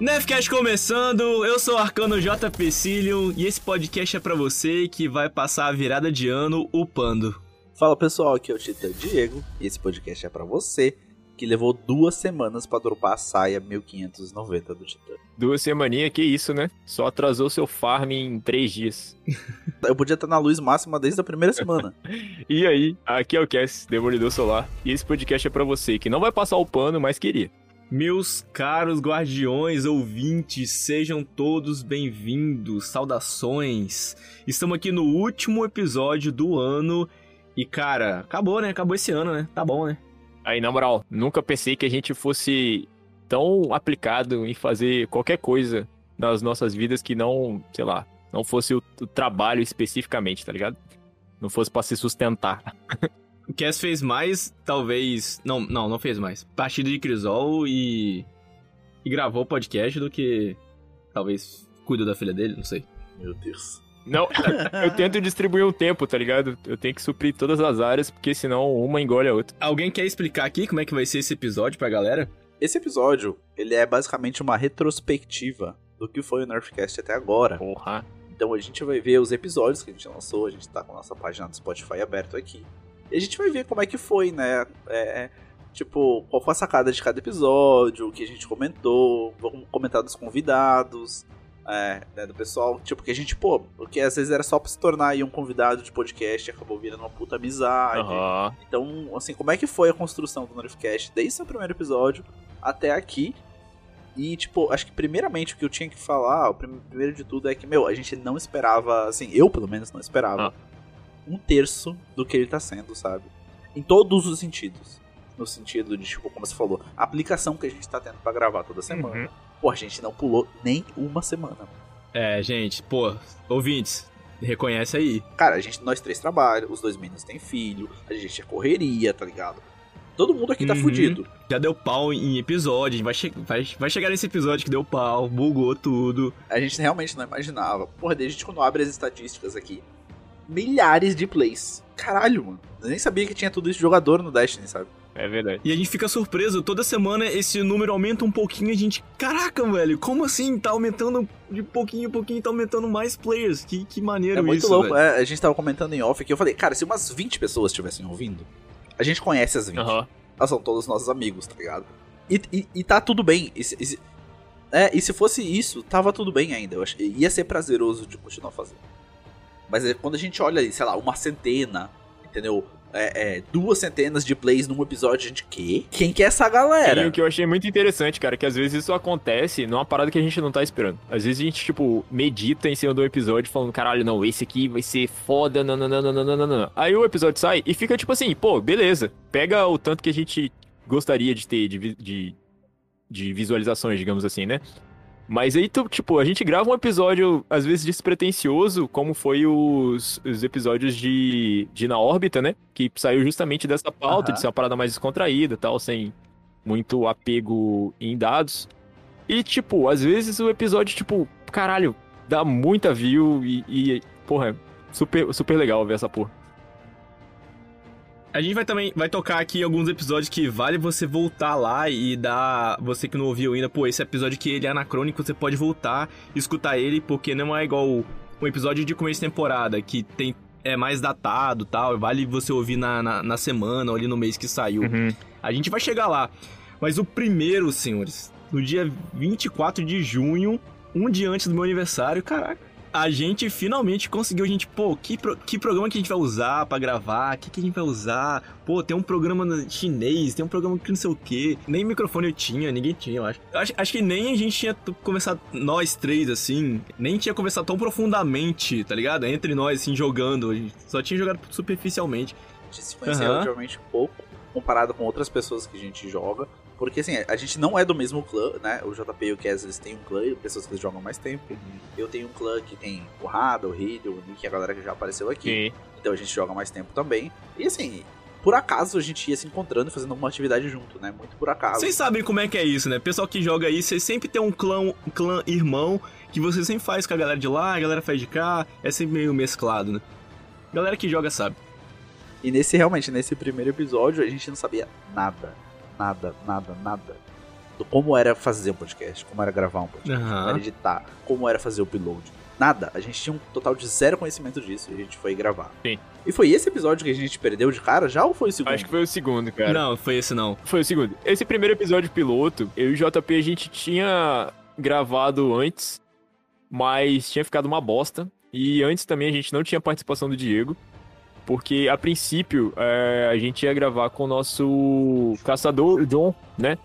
Nefcast começando, eu sou o Arcano JP Cilium e esse podcast é para você que vai passar a virada de ano upando. Fala pessoal, aqui é o Titã Diego e esse podcast é para você que levou duas semanas para dropar a saia 1590 do Titã. Duas semaninhas, que isso, né? Só atrasou seu farm em três dias. Eu podia estar na luz máxima desde a primeira semana. e aí, aqui é o Cass, Demolidor Solar, e esse podcast é para você que não vai passar o pano, mas queria. Meus caros guardiões ouvintes, sejam todos bem-vindos, saudações. Estamos aqui no último episódio do ano e, cara, acabou, né? Acabou esse ano, né? Tá bom, né? Aí, na moral, nunca pensei que a gente fosse tão aplicado em fazer qualquer coisa nas nossas vidas que não, sei lá, não fosse o, trabalho especificamente, tá ligado? Não fosse pra se sustentar. O Cass fez mais, talvez. Não, não, não fez mais. Partida de Crisol e. E gravou o podcast do que. Talvez cuidou da filha dele, não sei. Meu Deus. Não, eu tento distribuir o tempo, tá ligado? Eu tenho que suprir todas as áreas, porque senão uma engole a outra. Alguém quer explicar aqui como é que vai ser esse episódio pra galera? Esse episódio, ele é basicamente uma retrospectiva do que foi o Nerfcast até agora. Porra. Então a gente vai ver os episódios que a gente lançou, a gente tá com a nossa página do Spotify aberto aqui. E a gente vai ver como é que foi, né? É, tipo, qual foi a sacada de cada episódio, o que a gente comentou, vamos comentar dos convidados, é, né, do pessoal. Tipo, que a gente, pô, porque às vezes era só pra se tornar aí um convidado de podcast acabou virando uma puta amizade. Uhum. Então, assim, como é que foi a construção do Nerfcast desde o primeiro episódio até aqui? E, tipo, acho que primeiramente o que eu tinha que falar, o primeiro de tudo é que, meu, a gente não esperava, assim, eu pelo menos não esperava. Ah um terço do que ele tá sendo, sabe? Em todos os sentidos. No sentido de, tipo, como você falou, a aplicação que a gente tá tendo para gravar toda semana. Uhum. Pô, a gente não pulou nem uma semana. É, gente, pô, ouvintes, reconhece aí. Cara, a gente, nós três trabalhamos, os dois meninos têm filho, a gente é correria, tá ligado? Todo mundo aqui tá uhum. fudido. Já deu pau em episódio, vai, che vai, vai chegar nesse episódio que deu pau, bugou tudo. A gente realmente não imaginava. Porra, desde a gente quando abre as estatísticas aqui, milhares de plays. Caralho, mano. Eu nem sabia que tinha tudo isso de jogador no Destiny, sabe? É verdade. E a gente fica surpreso, toda semana esse número aumenta um pouquinho e a gente. Caraca, velho, como assim? Tá aumentando de pouquinho em pouquinho, tá aumentando mais players. Que, que maneiro isso. É muito isso, louco. É, a gente tava comentando em off aqui, eu falei, cara, se umas 20 pessoas estivessem ouvindo, a gente conhece as 20. Uhum. Elas são todos nossos amigos, tá ligado? E, e, e tá tudo bem. E, e, é, e se fosse isso, tava tudo bem ainda. Eu acho, ia ser prazeroso de continuar fazendo. Mas é, quando a gente olha sei lá, uma centena, entendeu? É, é, duas centenas de plays num episódio, a gente, que? Quem que é essa galera? E o que eu achei muito interessante, cara, que às vezes isso acontece numa parada que a gente não tá esperando. Às vezes a gente, tipo, medita em cima do episódio falando, caralho, não, esse aqui vai ser foda, nananana. Aí o episódio sai e fica tipo assim, pô, beleza. Pega o tanto que a gente gostaria de ter de, de, de visualizações, digamos assim, né? Mas aí, tipo, a gente grava um episódio, às vezes, despretensioso, como foi os, os episódios de, de Na Órbita, né? Que saiu justamente dessa pauta, uhum. de ser uma parada mais descontraída tal, sem muito apego em dados. E, tipo, às vezes o episódio, tipo, caralho, dá muita view e, e porra, super, super legal ver essa porra. A gente vai também vai tocar aqui alguns episódios que vale você voltar lá e dar. Você que não ouviu ainda, pô, esse episódio que ele é anacrônico, você pode voltar e escutar ele, porque não é igual um episódio de começo de temporada, que tem é mais datado tal, vale você ouvir na, na, na semana ou ali no mês que saiu. Uhum. A gente vai chegar lá. Mas o primeiro, senhores, no dia 24 de junho, um dia antes do meu aniversário, caraca a gente finalmente conseguiu, a gente, pô, que, pro, que programa que a gente vai usar para gravar? O que, que a gente vai usar? Pô, tem um programa chinês, tem um programa que não sei o que. Nem microfone eu tinha, ninguém tinha, eu acho. acho. Acho que nem a gente tinha começado, nós três, assim, nem tinha conversado tão profundamente, tá ligado? Entre nós, assim, jogando. A gente só tinha jogado superficialmente. A gente se conheceu uhum. relativamente pouco, comparado com outras pessoas que a gente joga. Porque assim, a gente não é do mesmo clã, né? O JP e o Cass eles têm um clã, pessoas que eles jogam mais tempo. Uhum. Eu tenho um clã que tem o Rada, o Riddle, o Nick, a galera que já apareceu aqui. Sim. Então a gente joga mais tempo também. E assim, por acaso a gente ia se encontrando e fazendo uma atividade junto, né? Muito por acaso. Vocês sabem como é que é isso, né? Pessoal que joga aí, você sempre tem um clã, um clã irmão que você sempre faz com a galera de lá, a galera faz de cá, é sempre meio mesclado, né? Galera que joga sabe. E nesse, realmente, nesse primeiro episódio, a gente não sabia nada. Nada, nada, nada do como era fazer um podcast, como era gravar um podcast, como Aham. era editar, como era fazer o upload. Nada. A gente tinha um total de zero conhecimento disso e a gente foi gravar. Sim. E foi esse episódio que a gente perdeu de cara já ou foi o segundo? Acho que foi o segundo, cara. Não, foi esse não. Foi o segundo. Esse primeiro episódio piloto, eu e o JP a gente tinha gravado antes, mas tinha ficado uma bosta. E antes também a gente não tinha participação do Diego. Porque a princípio é, a gente ia gravar com o nosso caçador, o John, né?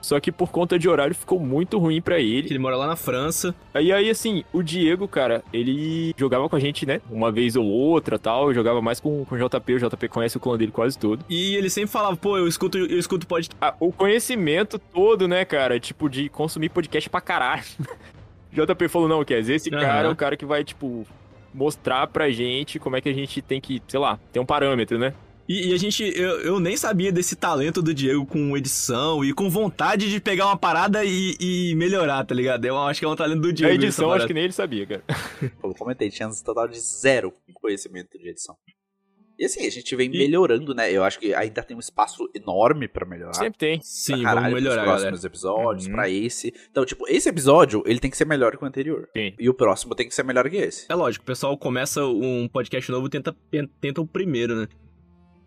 Só que por conta de horário ficou muito ruim pra ele. Ele mora lá na França. E aí, assim, o Diego, cara, ele jogava com a gente, né? Uma vez ou outra tal. Jogava mais com, com o JP. O JP conhece o clã dele quase todo. E ele sempre falava, pô, eu escuto, eu escuto podcast. Ah, o conhecimento todo, né, cara? Tipo, de consumir podcast pra caralho. JP falou, não, quer dizer, esse Aham. cara é o cara que vai, tipo, mostrar pra gente como é que a gente tem que, sei lá, ter um parâmetro, né? E, e a gente, eu, eu nem sabia desse talento do Diego com edição e com vontade de pegar uma parada e, e melhorar, tá ligado? Eu acho que é um talento do Diego. a edição, acho que nem ele sabia, cara. Eu comentei, tinha um total de zero conhecimento de edição. E assim, a gente vem melhorando, né? Eu acho que ainda tem um espaço enorme pra melhorar. Sempre tem. Sim, caralho, vamos melhorar, pros galera. próximos episódios, Uhum. pra esse. Então, tipo, esse episódio, ele tem que ser melhor que o anterior. Sim. E o próximo tem que ser melhor que esse. É lógico, o pessoal começa um podcast novo e tenta, tenta o primeiro, né?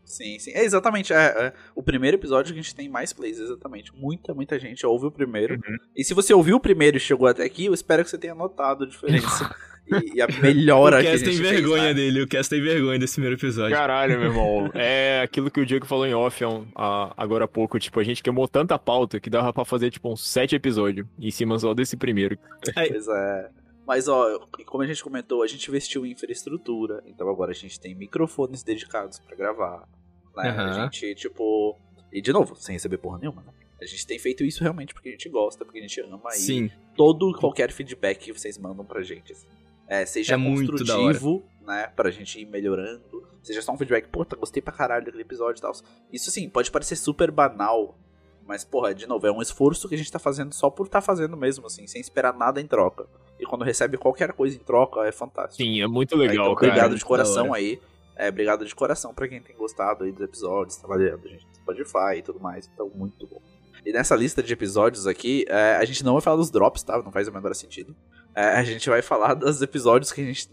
Sim, sim. É exatamente. É, é o primeiro episódio que a gente tem mais plays, exatamente. Muita, muita gente ouve o primeiro. Uhum. E se você ouviu o primeiro e chegou até aqui, eu espero que você tenha notado a diferença. e, e a melhora o que a Cass gente tem fez, vergonha né? dele, o Cass tem vergonha desse primeiro episódio. Caralho, meu irmão. É aquilo que o Diego falou em off um- há- agora há pouco. Tipo, a gente queimou tanta pauta que dava pra fazer, tipo, uns sete episódios em cima só desse primeiro. Pois é. Mas, ó, como a gente comentou, a gente investiu em infraestrutura. Então agora a gente tem microfones dedicados pra gravar. Né? A Aham. gente, tipo. E de novo, sem receber porra nenhuma, né? A gente tem feito isso realmente porque a gente gosta, porque a gente ama. E Sim, todo e qualquer feedback que vocês mandam pra gente. assim. É, seja É construtivo, né? Pra gente ir melhorando. Seja só um feedback, puta, gostei pra caralho daquele episódio e tal. Isso assim, pode parecer super banal. Mas, porra, de novo, é um esforço que a gente tá fazendo só por tá fazendo mesmo, assim, sem esperar nada em troca. E quando recebe qualquer coisa em troca, é fantástico. Sim, é muito legal, então, cara. obrigado de Da coração aí. É, obrigado de coração pra quem tem gostado aí dos episódios, trabalhando, gente, no Spotify e tudo mais. Então, muito bom. E nessa lista de episódios aqui, é, a gente não vai falar dos drops, tá? Não faz o menor sentido. É, a gente vai falar dos episódios que a gente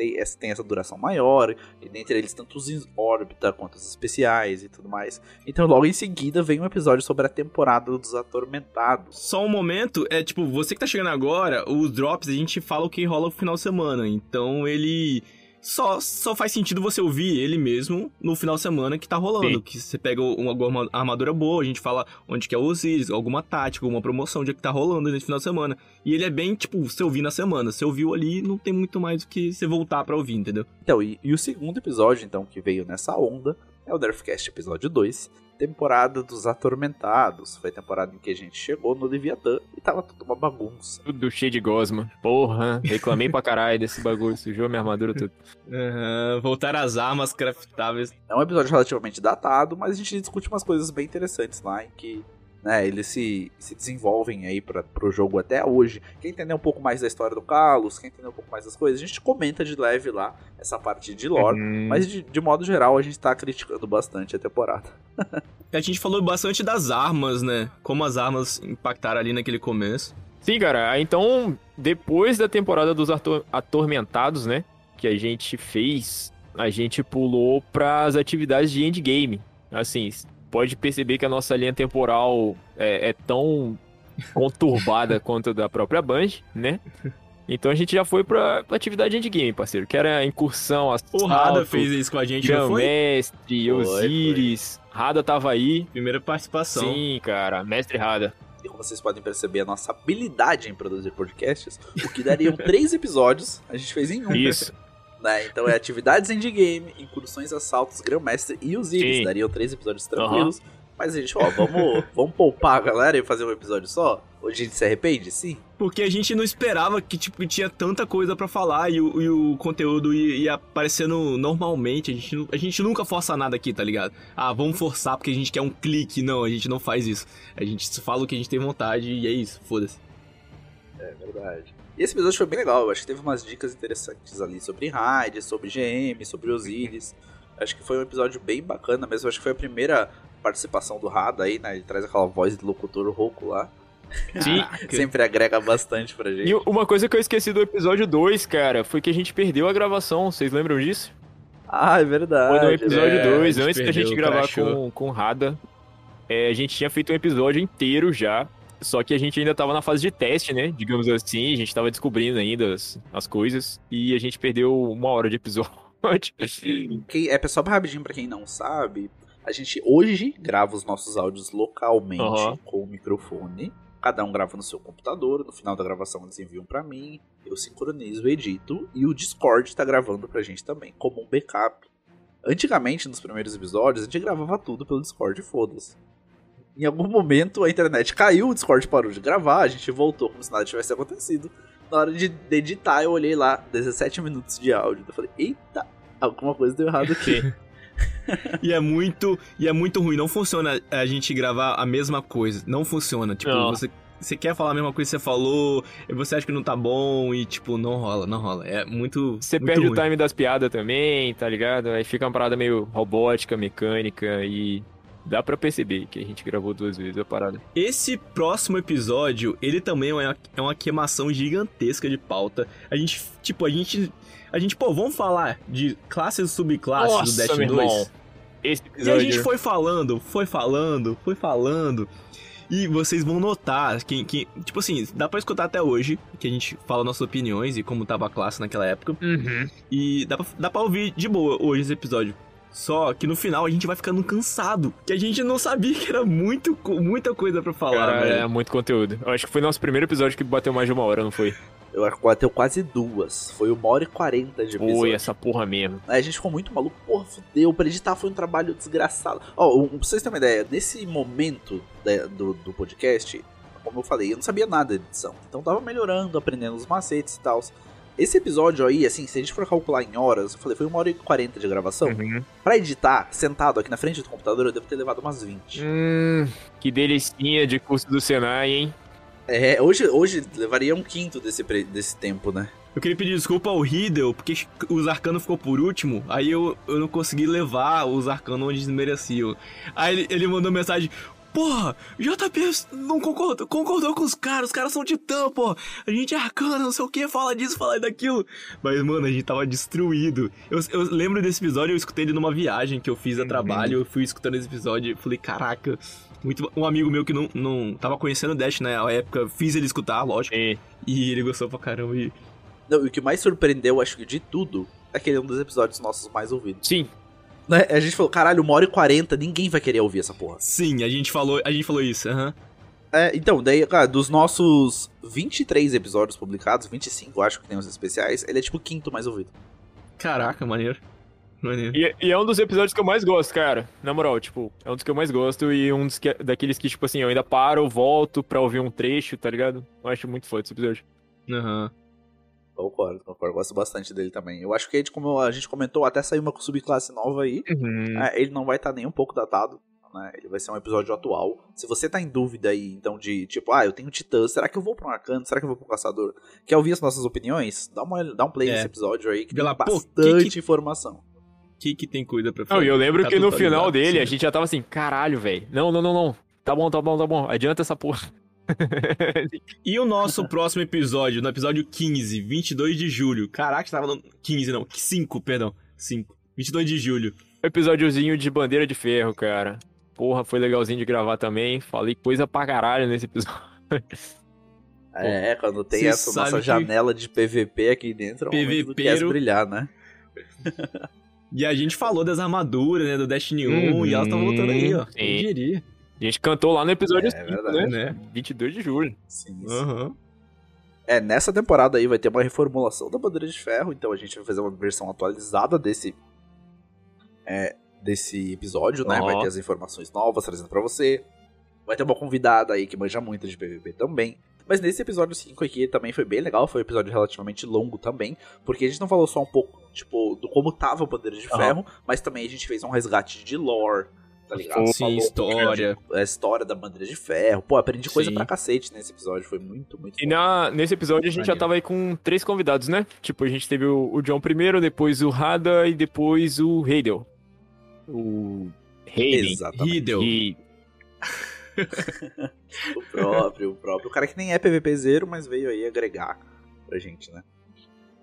tem, essa- duração maior, e dentre eles tanto os em órbita quanto os especiais e tudo mais. Então, logo em seguida, vem um episódio sobre a temporada dos Atormentados. Só um momento, é tipo, você que tá chegando agora, os drops a gente fala o que rola no final de semana. Então ele. Só, só faz sentido você ouvir ele mesmo no final de semana que tá rolando. Sim. Que você pega uma, alguma armadura boa, a gente fala onde que é o Osiris, alguma tática, alguma promoção, onde é que tá rolando nesse final de semana. E ele é bem, tipo, você ouvir na semana. Você ouviu ali, não tem muito mais do que você voltar pra ouvir, entendeu? Então, e, e o segundo episódio, então, que veio nessa onda, é o Nerfcast episódio 2, temporada dos Atormentados. Foi a temporada em que a gente chegou no Leviatã e tava tudo uma bagunça. Tudo cheio de gosma. Porra, reclamei pra caralho desse bagulho, sujou minha armadura tudo. Aham, voltar às armas craftáveis. É um episódio relativamente datado, mas a gente discute umas coisas bem interessantes lá, em que né, eles se, se desenvolvem aí pra, pro jogo até hoje. Quem entender um pouco mais da história do Carlos, quem entender um pouco mais das coisas, a gente comenta de leve lá essa parte de lore. Hum, Mas de, de modo geral, a gente tá criticando bastante a temporada. A gente falou bastante das armas, né? Como as armas impactaram ali naquele começo. Sim, cara. Então, depois da temporada dos ator- Atormentados, né? Que a gente fez, a gente pulou pras atividades de endgame. Assim, pode perceber que a nossa linha temporal é, é tão conturbada quanto a da própria Band, né? Então a gente já foi pra, pra atividade endgame, parceiro. Que era incursão, O Rada fez isso com a gente, não foi? Foi, Osiris. Rada tava aí. Primeira participação. Sim, cara. Mestre Rada. E como vocês podem perceber, a nossa habilidade em produzir podcasts, o que dariam três episódios, a gente fez em um. Isso. Né? Então é atividades endgame, incursões, assaltos, grão-mestre e os. Sim. Dariam três episódios tranquilos. Mas a gente, ó, vamos, vamos poupar a galera e fazer um episódio só? Hoje a gente se arrepende? Sim. Porque a gente não esperava que, tipo, tinha tanta coisa pra falar e o, e o conteúdo ia, ia aparecendo normalmente. A gente, a gente nunca força nada aqui, tá ligado? Ah, vamos forçar porque a gente quer um clique. Não, a gente não faz isso. A gente fala o que a gente tem vontade e é isso, foda-se. É verdade. E esse episódio foi bem legal, eu acho que teve umas dicas interessantes ali sobre raid, sobre GM, sobre Osiris. Acho que foi um episódio bem bacana mesmo, acho que foi a primeira participação do Rada aí, né? Ele traz aquela voz de locutor rouco lá. Sim. Sempre agrega bastante pra gente. E uma coisa que eu esqueci do episódio 2, cara, foi que a gente perdeu a gravação. Vocês lembram disso? Ah, é verdade. Foi no episódio é, 2, a gente antes da gente gravar crashou. com, com o Rada. é, a gente tinha feito um episódio inteiro já. Só que a gente ainda tava na fase de teste, né? Digamos assim, a gente tava descobrindo ainda as, as coisas. E a gente perdeu uma hora de episódio. É, pessoal, rapidinho pra quem não sabe, a gente hoje grava os nossos áudios localmente Aham. com o microfone. Cada um grava no seu computador, no final da gravação eles enviam pra mim, eu sincronizo, edito e o Discord tá gravando pra gente também, como um backup. Antigamente, nos primeiros episódios, a gente gravava tudo pelo Discord, e foda-se. Em algum momento a internet caiu, o Discord parou de gravar, a gente voltou como se nada tivesse acontecido. Na hora de editar, eu olhei lá, 17 minutos de áudio. Eu falei, eita, alguma coisa deu errado aqui. E é muito, e é muito ruim. Não funciona a gente gravar a mesma coisa. Não funciona. Tipo, Não. você, você quer falar a mesma coisa que você falou, e você acha que não tá bom, e tipo, não rola, não rola. É muito. Você muito perde ruim. o time das piadas também, tá ligado? Aí fica uma parada meio robótica, mecânica e. Dá pra perceber que a gente gravou duas vezes a parada. Esse próximo episódio, ele também é uma, é uma queimação gigantesca de pauta. A gente, tipo, a gente. A gente, pô, vamos falar de classes e subclasses do Nossa, Destiny meu 2. irmão. Esse E a episódio. gente foi falando, foi falando, foi falando. E vocês vão notar que, que, tipo assim, dá pra escutar até hoje, que a gente fala nossas opiniões e como tava a classe naquela época. Uhum. E dá pra, dá pra ouvir de boa hoje esse episódio. Só que no final a gente vai ficando cansado. Que a gente não sabia que era muito, muita coisa pra falar, Cara, velho. é muito conteúdo. Eu acho que foi nosso primeiro episódio que bateu mais de uma hora, não foi? Eu acho que bateu quase duas. Foi uma hora e quarenta de episódio. Foi essa porra mesmo. Aí a gente ficou muito maluco. Porra, fudeu. Pra editar foi um trabalho desgraçado. Ó, um- pra vocês terem uma ideia, nesse momento da- do, do podcast, como eu falei, eu não sabia nada de edição. Então tava melhorando, aprendendo os macetes e tal. Esse episódio aí, assim, se a gente for calcular em horas, eu falei, foi uma hora e quarenta de gravação. Uhum. Pra editar, sentado aqui na frente do computador, eu devo ter levado umas 20. Hum, que delicinha de curso do Senai, hein? É, hoje, hoje levaria um quinto desse, desse tempo, né? Eu queria pedir desculpa ao Riddle, porque os arcanos ficou por último, aí eu, eu não consegui levar os arcanos onde eles mereciam. Aí ele, ele mandou mensagem, porra, JP não concordou, concordou com os caras, os caras são titã, pô, a gente é arcano, não sei o que, fala disso, fala daquilo. Mas, mano, a gente tava destruído. Eu, eu lembro desse episódio, eu escutei ele numa viagem que eu fiz a Uhum. trabalho, eu fui escutando esse episódio e falei, caraca... Muito, um amigo meu que não, não tava conhecendo o Dash na época, fiz ele escutar, lógico, E, e ele gostou pra caramba. E Não, e o que mais surpreendeu, acho que de tudo, é que ele é um dos episódios nossos mais ouvidos. sim, Né? A gente falou, caralho, uma hora e quarenta, ninguém vai querer ouvir essa porra. Sim, a gente falou, a gente falou isso, aham. É, então, daí, cara, dos nossos 23 episódios publicados, 25, eu acho que tem os especiais, ele é tipo o quinto mais ouvido. Caraca, maneiro. Maneiro. E, e é um dos episódios que eu mais gosto, cara. Na moral, tipo, é um dos que eu mais gosto e um dos que, daqueles que, tipo assim, eu ainda paro, volto pra ouvir um trecho, tá ligado? Eu acho muito foda esse episódio. Aham. Concordo, concordo, gosto bastante dele também. Eu acho que a gente, como a gente comentou, até saiu uma subclasse nova aí, Uhum. é, ele não vai estar nem um pouco datado. Né? Ele vai ser um episódio atual. Se você tá em dúvida aí, então, de tipo, ah, eu tenho titã, será que eu vou pra um arcano? Será que eu vou pra um caçador? Quer ouvir as nossas opiniões? Dá, uma, dá um play É. nesse episódio aí que lá, tem bastante que informação. Que que tem coisa pra Não, falar? e eu lembro Tá que no final atualizado, dele sim. a gente já tava assim, caralho, velho. Não, não, não, não. Tá bom, tá bom, tá bom. Adianta essa porra. E o nosso próximo episódio, no episódio 15, 22 de julho. Caraca, tava no 15 não, 5, perdão. 5. 22 de julho. Episódiozinho de bandeira de ferro, cara. Porra, foi legalzinho de gravar também. Falei coisa pra caralho nesse episódio. É, quando tem Cê essa nossa que- janela de PVP aqui dentro, é. Kes brilhar, né? E a gente falou das armaduras, né, do Destiny 1, Uhum, e elas estão voltando aí, ó. sim. Quem diria, A gente cantou lá no episódio É 5, verdade. né? né? 22 de julho. Sim, sim. Aham. É, nessa temporada aí vai ter uma reformulação da bandeira de ferro, então a gente vai fazer uma versão atualizada desse é, desse episódio, né? Ó. Vai ter as informações novas trazendo pra você. Vai ter uma convidada aí que manja muito de PVP também. Mas nesse episódio 5 aqui também foi bem legal, foi um episódio relativamente longo também, porque a gente não falou só um pouco, tipo, do como tava a bandeira de ferro, mas também a gente fez um resgate de lore, tá ligado? Sim, Falou um história. de- a história da bandeira de ferro. Pô, aprendi coisa Sim. pra cacete nesse episódio, foi muito, muito E na, nesse episódio a gente já tava aí com três convidados, né? Tipo, a gente teve o, o John primeiro, depois o Rada e depois o Heidel. O Hayden. Exatamente. Riddle. E o próprio, o próprio. O cara que nem é PVP zero, mas veio aí agregar pra gente, né?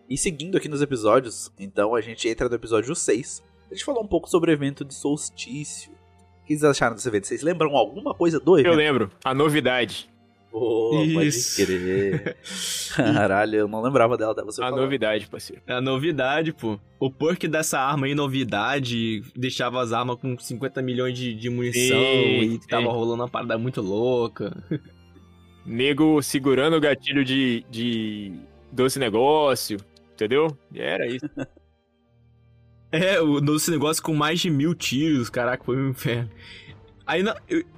E seguindo aqui nos episódios, então a gente entra no episódio 6. A gente falou um pouco sobre o evento de solstício. O que vocês acharam desse evento? Vocês lembram alguma coisa do evento? Eu lembro, a novidade. Pô, Isso. pode crer. Caralho, eu não lembrava dela, até você a falar. novidade, parceiro. É a novidade, pô. O perk dessa arma aí, novidade, deixava as armas com 50 milhões de, de munição Sim, e sim. tava rolando uma parada muito louca. Nego segurando o gatilho de, de doce negócio, entendeu? E Era isso. É, o nosso negócio com mais de mil tiros, caraca, foi um inferno. Aí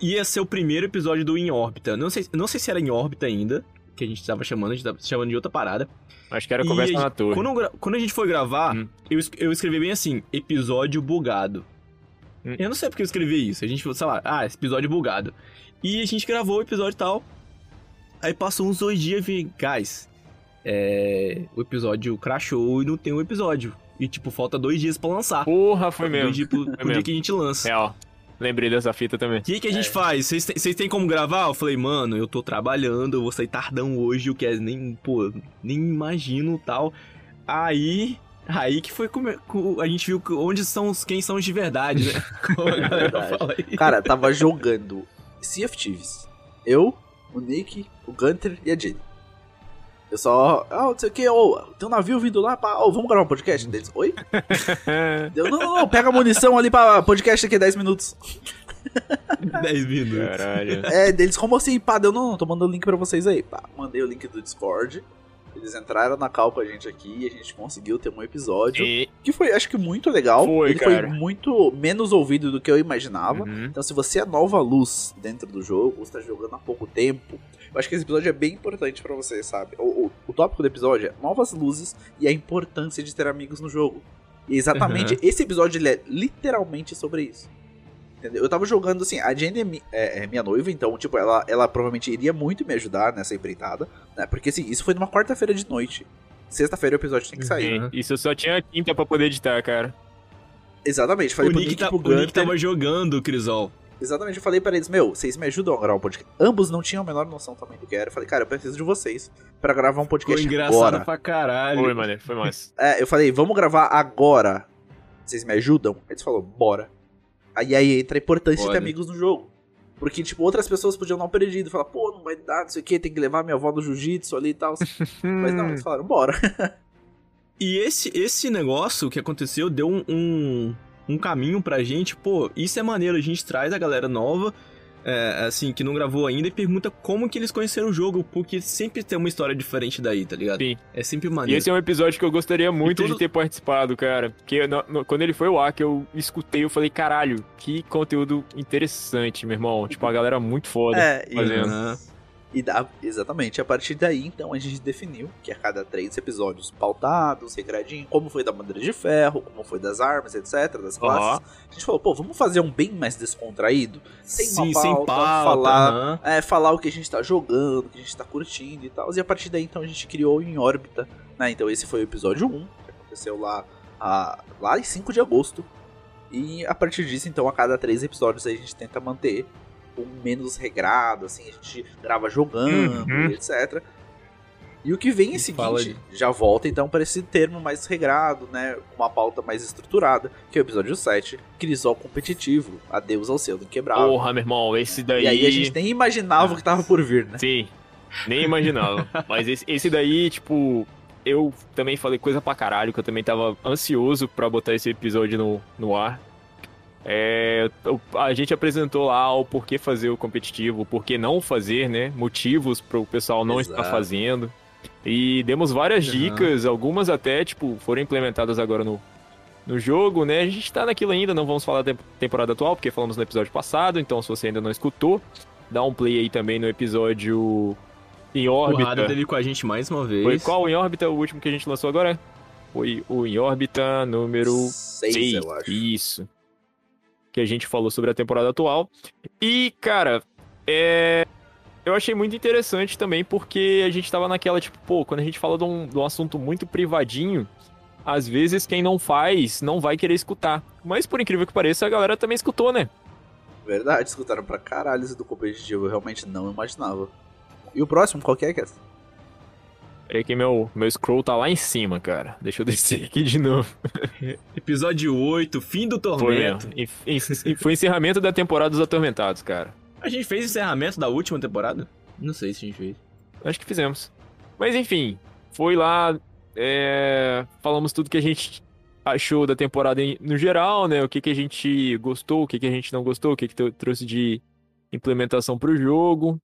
ia ser o primeiro episódio do Em Órbita. Não sei, não sei se era em órbita ainda, que a gente tava chamando, a gente tava chamando de outra parada. Acho que era conversa na torre. Quando, quando a gente foi gravar, Hum. eu, eu escrevi bem assim, episódio bugado. Hum. Eu não sei porque eu escrevi isso. A gente falou, sei lá, ah, episódio bugado. E a gente gravou o episódio e tal. Aí passou uns dois dias e vi, guys, é, o episódio crashou e não tem o episódio. E tipo, falta dois dias pra lançar. Porra, foi Dois mesmo. dias pro, pro dia que a gente lança. Real. Lembrei dessa fita também. O que, que a gente É. faz? Vocês têm- como gravar? Eu falei, mano, eu tô trabalhando, eu vou sair tardão hoje, o que é nem, pô, nem imagino tal. Aí. Aí que foi come- co- a gente viu que- onde são os quem são os de verdade, né? Como a galera Verdade. fala aí. Cara, tava jogando Sea of Thieves. Eu, o Nick, o Gunter e a Jane. Eu só. Ah, não sei o que, ô, tem um navio vindo lá, pá, ô, vamos gravar um podcast deles. Oi? Deu, não, não, não, pega a munição ali pra podcast daqui a 10 minutos. 10 minutos. Caralho. É, deles, como assim? Pá, deu, não, não, tô mandando o link pra vocês aí. Pá, mandei o link do Discord. Eles entraram na cal com a gente aqui e a gente conseguiu ter um episódio. E... Que foi, acho que, muito legal. Foi, Ele cara. foi muito menos ouvido do que eu imaginava. Uhum. Então, se você é nova luz dentro do jogo, ou está jogando há pouco tempo, eu acho que esse episódio é bem importante pra você, sabe? O, o, o tópico do episódio é novas luzes e a importância de ter amigos no jogo. E exatamente Uhum. esse episódio ele é literalmente sobre isso. Entendeu? Eu tava jogando assim, a Jane é, mi- é- é minha noiva, então, tipo, ela, ela provavelmente iria muito me ajudar nessa empreitada, né? Porque assim, isso foi numa quarta-feira de noite. Sexta-feira o episódio tem que sair. Uhum. Isso eu só tinha quinta pra poder editar, cara. Exatamente, O falei pro Nick, Nick, tá, pro o Nick Gunter. tava jogando, Crisol. Exatamente, eu falei pra eles, meu, vocês me ajudam a gravar um podcast. Ambos não tinham a menor noção também do que era. Eu falei, cara, eu preciso de vocês pra gravar um Ficou podcast engraçado agora. pra caralho. Foi, mano, foi massa. É, eu falei, vamos gravar agora. Vocês me ajudam? Eles falaram, bora. Aí aí entra a importância de ter amigos no jogo. Porque, tipo, outras pessoas podiam dar um perdido. Falar, pô, não vai dar, não sei o que, tem que levar minha avó no jiu-jitsu ali e tal. Mas não, eles falaram, bora. E esse, esse negócio que aconteceu deu um, um, um caminho pra gente. Pô, isso é maneiro. A gente traz a galera nova, é, assim, que não gravou ainda e pergunta como que eles conheceram o jogo. Porque sempre tem uma história diferente daí, tá ligado? Sim. É sempre E maneiro. esse é um episódio que eu gostaria muito tudo- de ter participado, cara. Porque no- no- quando ele foi ao ar, que eu escutei, eu falei, caralho, que conteúdo interessante, meu irmão. Tipo, a galera muito foda. É, e, fazendo. E dá, exatamente. A partir daí, então, a gente definiu que a cada três episódios pautados, regradinho, como foi da bandeira de ferro, como foi das armas, etc., das classes, Aham. a gente falou, pô, vamos fazer um bem mais descontraído, sem Sim, pauta, sem pauta. falar aham. é, falar o que a gente tá jogando, o que a gente tá curtindo e tal. E a partir daí, então, a gente criou em órbita, né? Então esse foi o episódio 1, que aconteceu lá, a- lá em 5 de agosto. E a partir disso, então, a cada três episódios a gente tenta manter um menos regrado, assim, a gente grava jogando, Uhum. etc. E o que vem em E seguinte de- já volta então para esse termo mais regrado, né? Uma pauta mais estruturada, que é o episódio 7, Crisol competitivo, adeus ao selo inquebrável. Porra, meu irmão, esse daí. E aí a gente nem imaginava o que tava por vir, né? Sim, nem imaginava. Mas esse, esse daí, tipo, eu também falei coisa pra caralho, que eu também tava ansioso pra botar esse episódio no, no ar. É, o- a gente apresentou lá o porquê fazer o competitivo, o porquê não fazer, né? Motivos pro pessoal não estar Exato. fazendo. E demos várias Aham. dicas, algumas até, tipo, foram implementadas agora no, no jogo, né? A gente tá naquilo ainda, não vamos falar da tem- temporada atual, porque falamos no episódio passado, então se você ainda não escutou, dá um play aí também no episódio em O órbita. Rado teve com a gente mais uma vez. Foi qual em órbita, o último que a gente lançou agora? Foi o em órbita número 6, 6. eu acho. Isso. Que a gente falou sobre a temporada atual. E, cara, é. Eu achei muito interessante também, porque a gente tava naquela, tipo, pô, quando a gente fala de um, de um assunto muito privadinho, às vezes quem não faz não vai querer escutar. Mas por incrível que pareça, a galera também escutou, né? Verdade, escutaram pra caralho isso do competitivo, eu realmente não imaginava. E o próximo, qual que é, Cass? Peraí que meu, meu scroll tá lá em cima, cara. Deixa eu descer aqui de novo. Episódio 8, fim do Foi tormento. mesmo. E- e Foi encerramento da temporada dos Atormentados, cara. A gente fez encerramento da última temporada? Não sei se a gente fez. Acho que fizemos. Mas enfim, foi lá, é, falamos tudo que a gente achou da temporada em- no geral, né? O que, que a gente gostou, o que, que a gente não gostou, o que, que tro- trouxe de implementação pro jogo.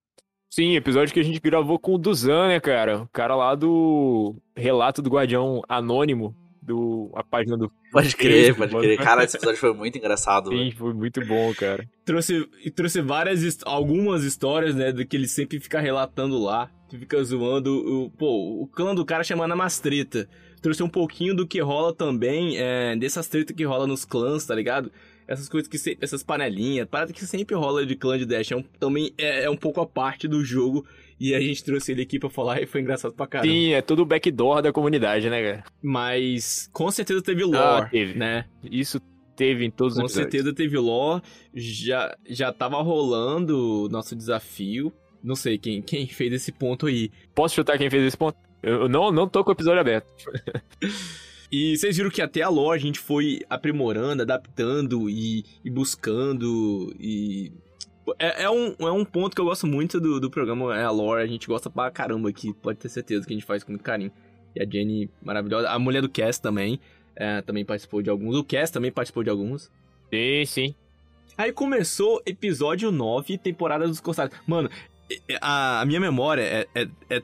Sim, episódio que a gente gravou com o Duzan, né, cara? O cara lá do Relato do Guardião Anônimo, do, a página do Pode crer, pode crer. Cara, esse episódio foi muito engraçado, velho. foi muito bom, cara. Trouxe, e trouxe várias, algumas histórias, né, do que ele sempre fica relatando lá. Que fica zoando, o, pô, o clã do cara chamando a Mastreta. Trouxe um pouquinho do que rola também, é, dessas tretas que rola nos clãs, tá ligado? Essas coisas que essas panelinhas, parada que sempre rola de clã de Dash, é um, também é, é um pouco a parte do jogo. E a gente trouxe ele aqui pra falar e foi engraçado pra caramba. Sim, é todo o backdoor da comunidade, né, cara? Mas com certeza teve lore, Ah, teve. né? Isso teve em todos os Com certeza teve lore, já, já tava rolando o nosso desafio. Não sei quem, quem fez esse ponto aí. Posso chutar quem fez esse ponto? Eu não, não tô com o episódio aberto. E vocês viram que até a lore a gente foi aprimorando, adaptando e, e buscando e... É, é, um, é um ponto que eu gosto muito do, do programa, é a lore, a gente gosta pra caramba aqui, pode ter certeza que a gente faz com muito carinho. E a Jenny, maravilhosa. A mulher do Cass também, é, também participou de alguns. O Cass também participou de alguns. Sim, sim. Aí começou episódio 9, temporada dos Corsários. Mano, a, a minha memória é, é, é,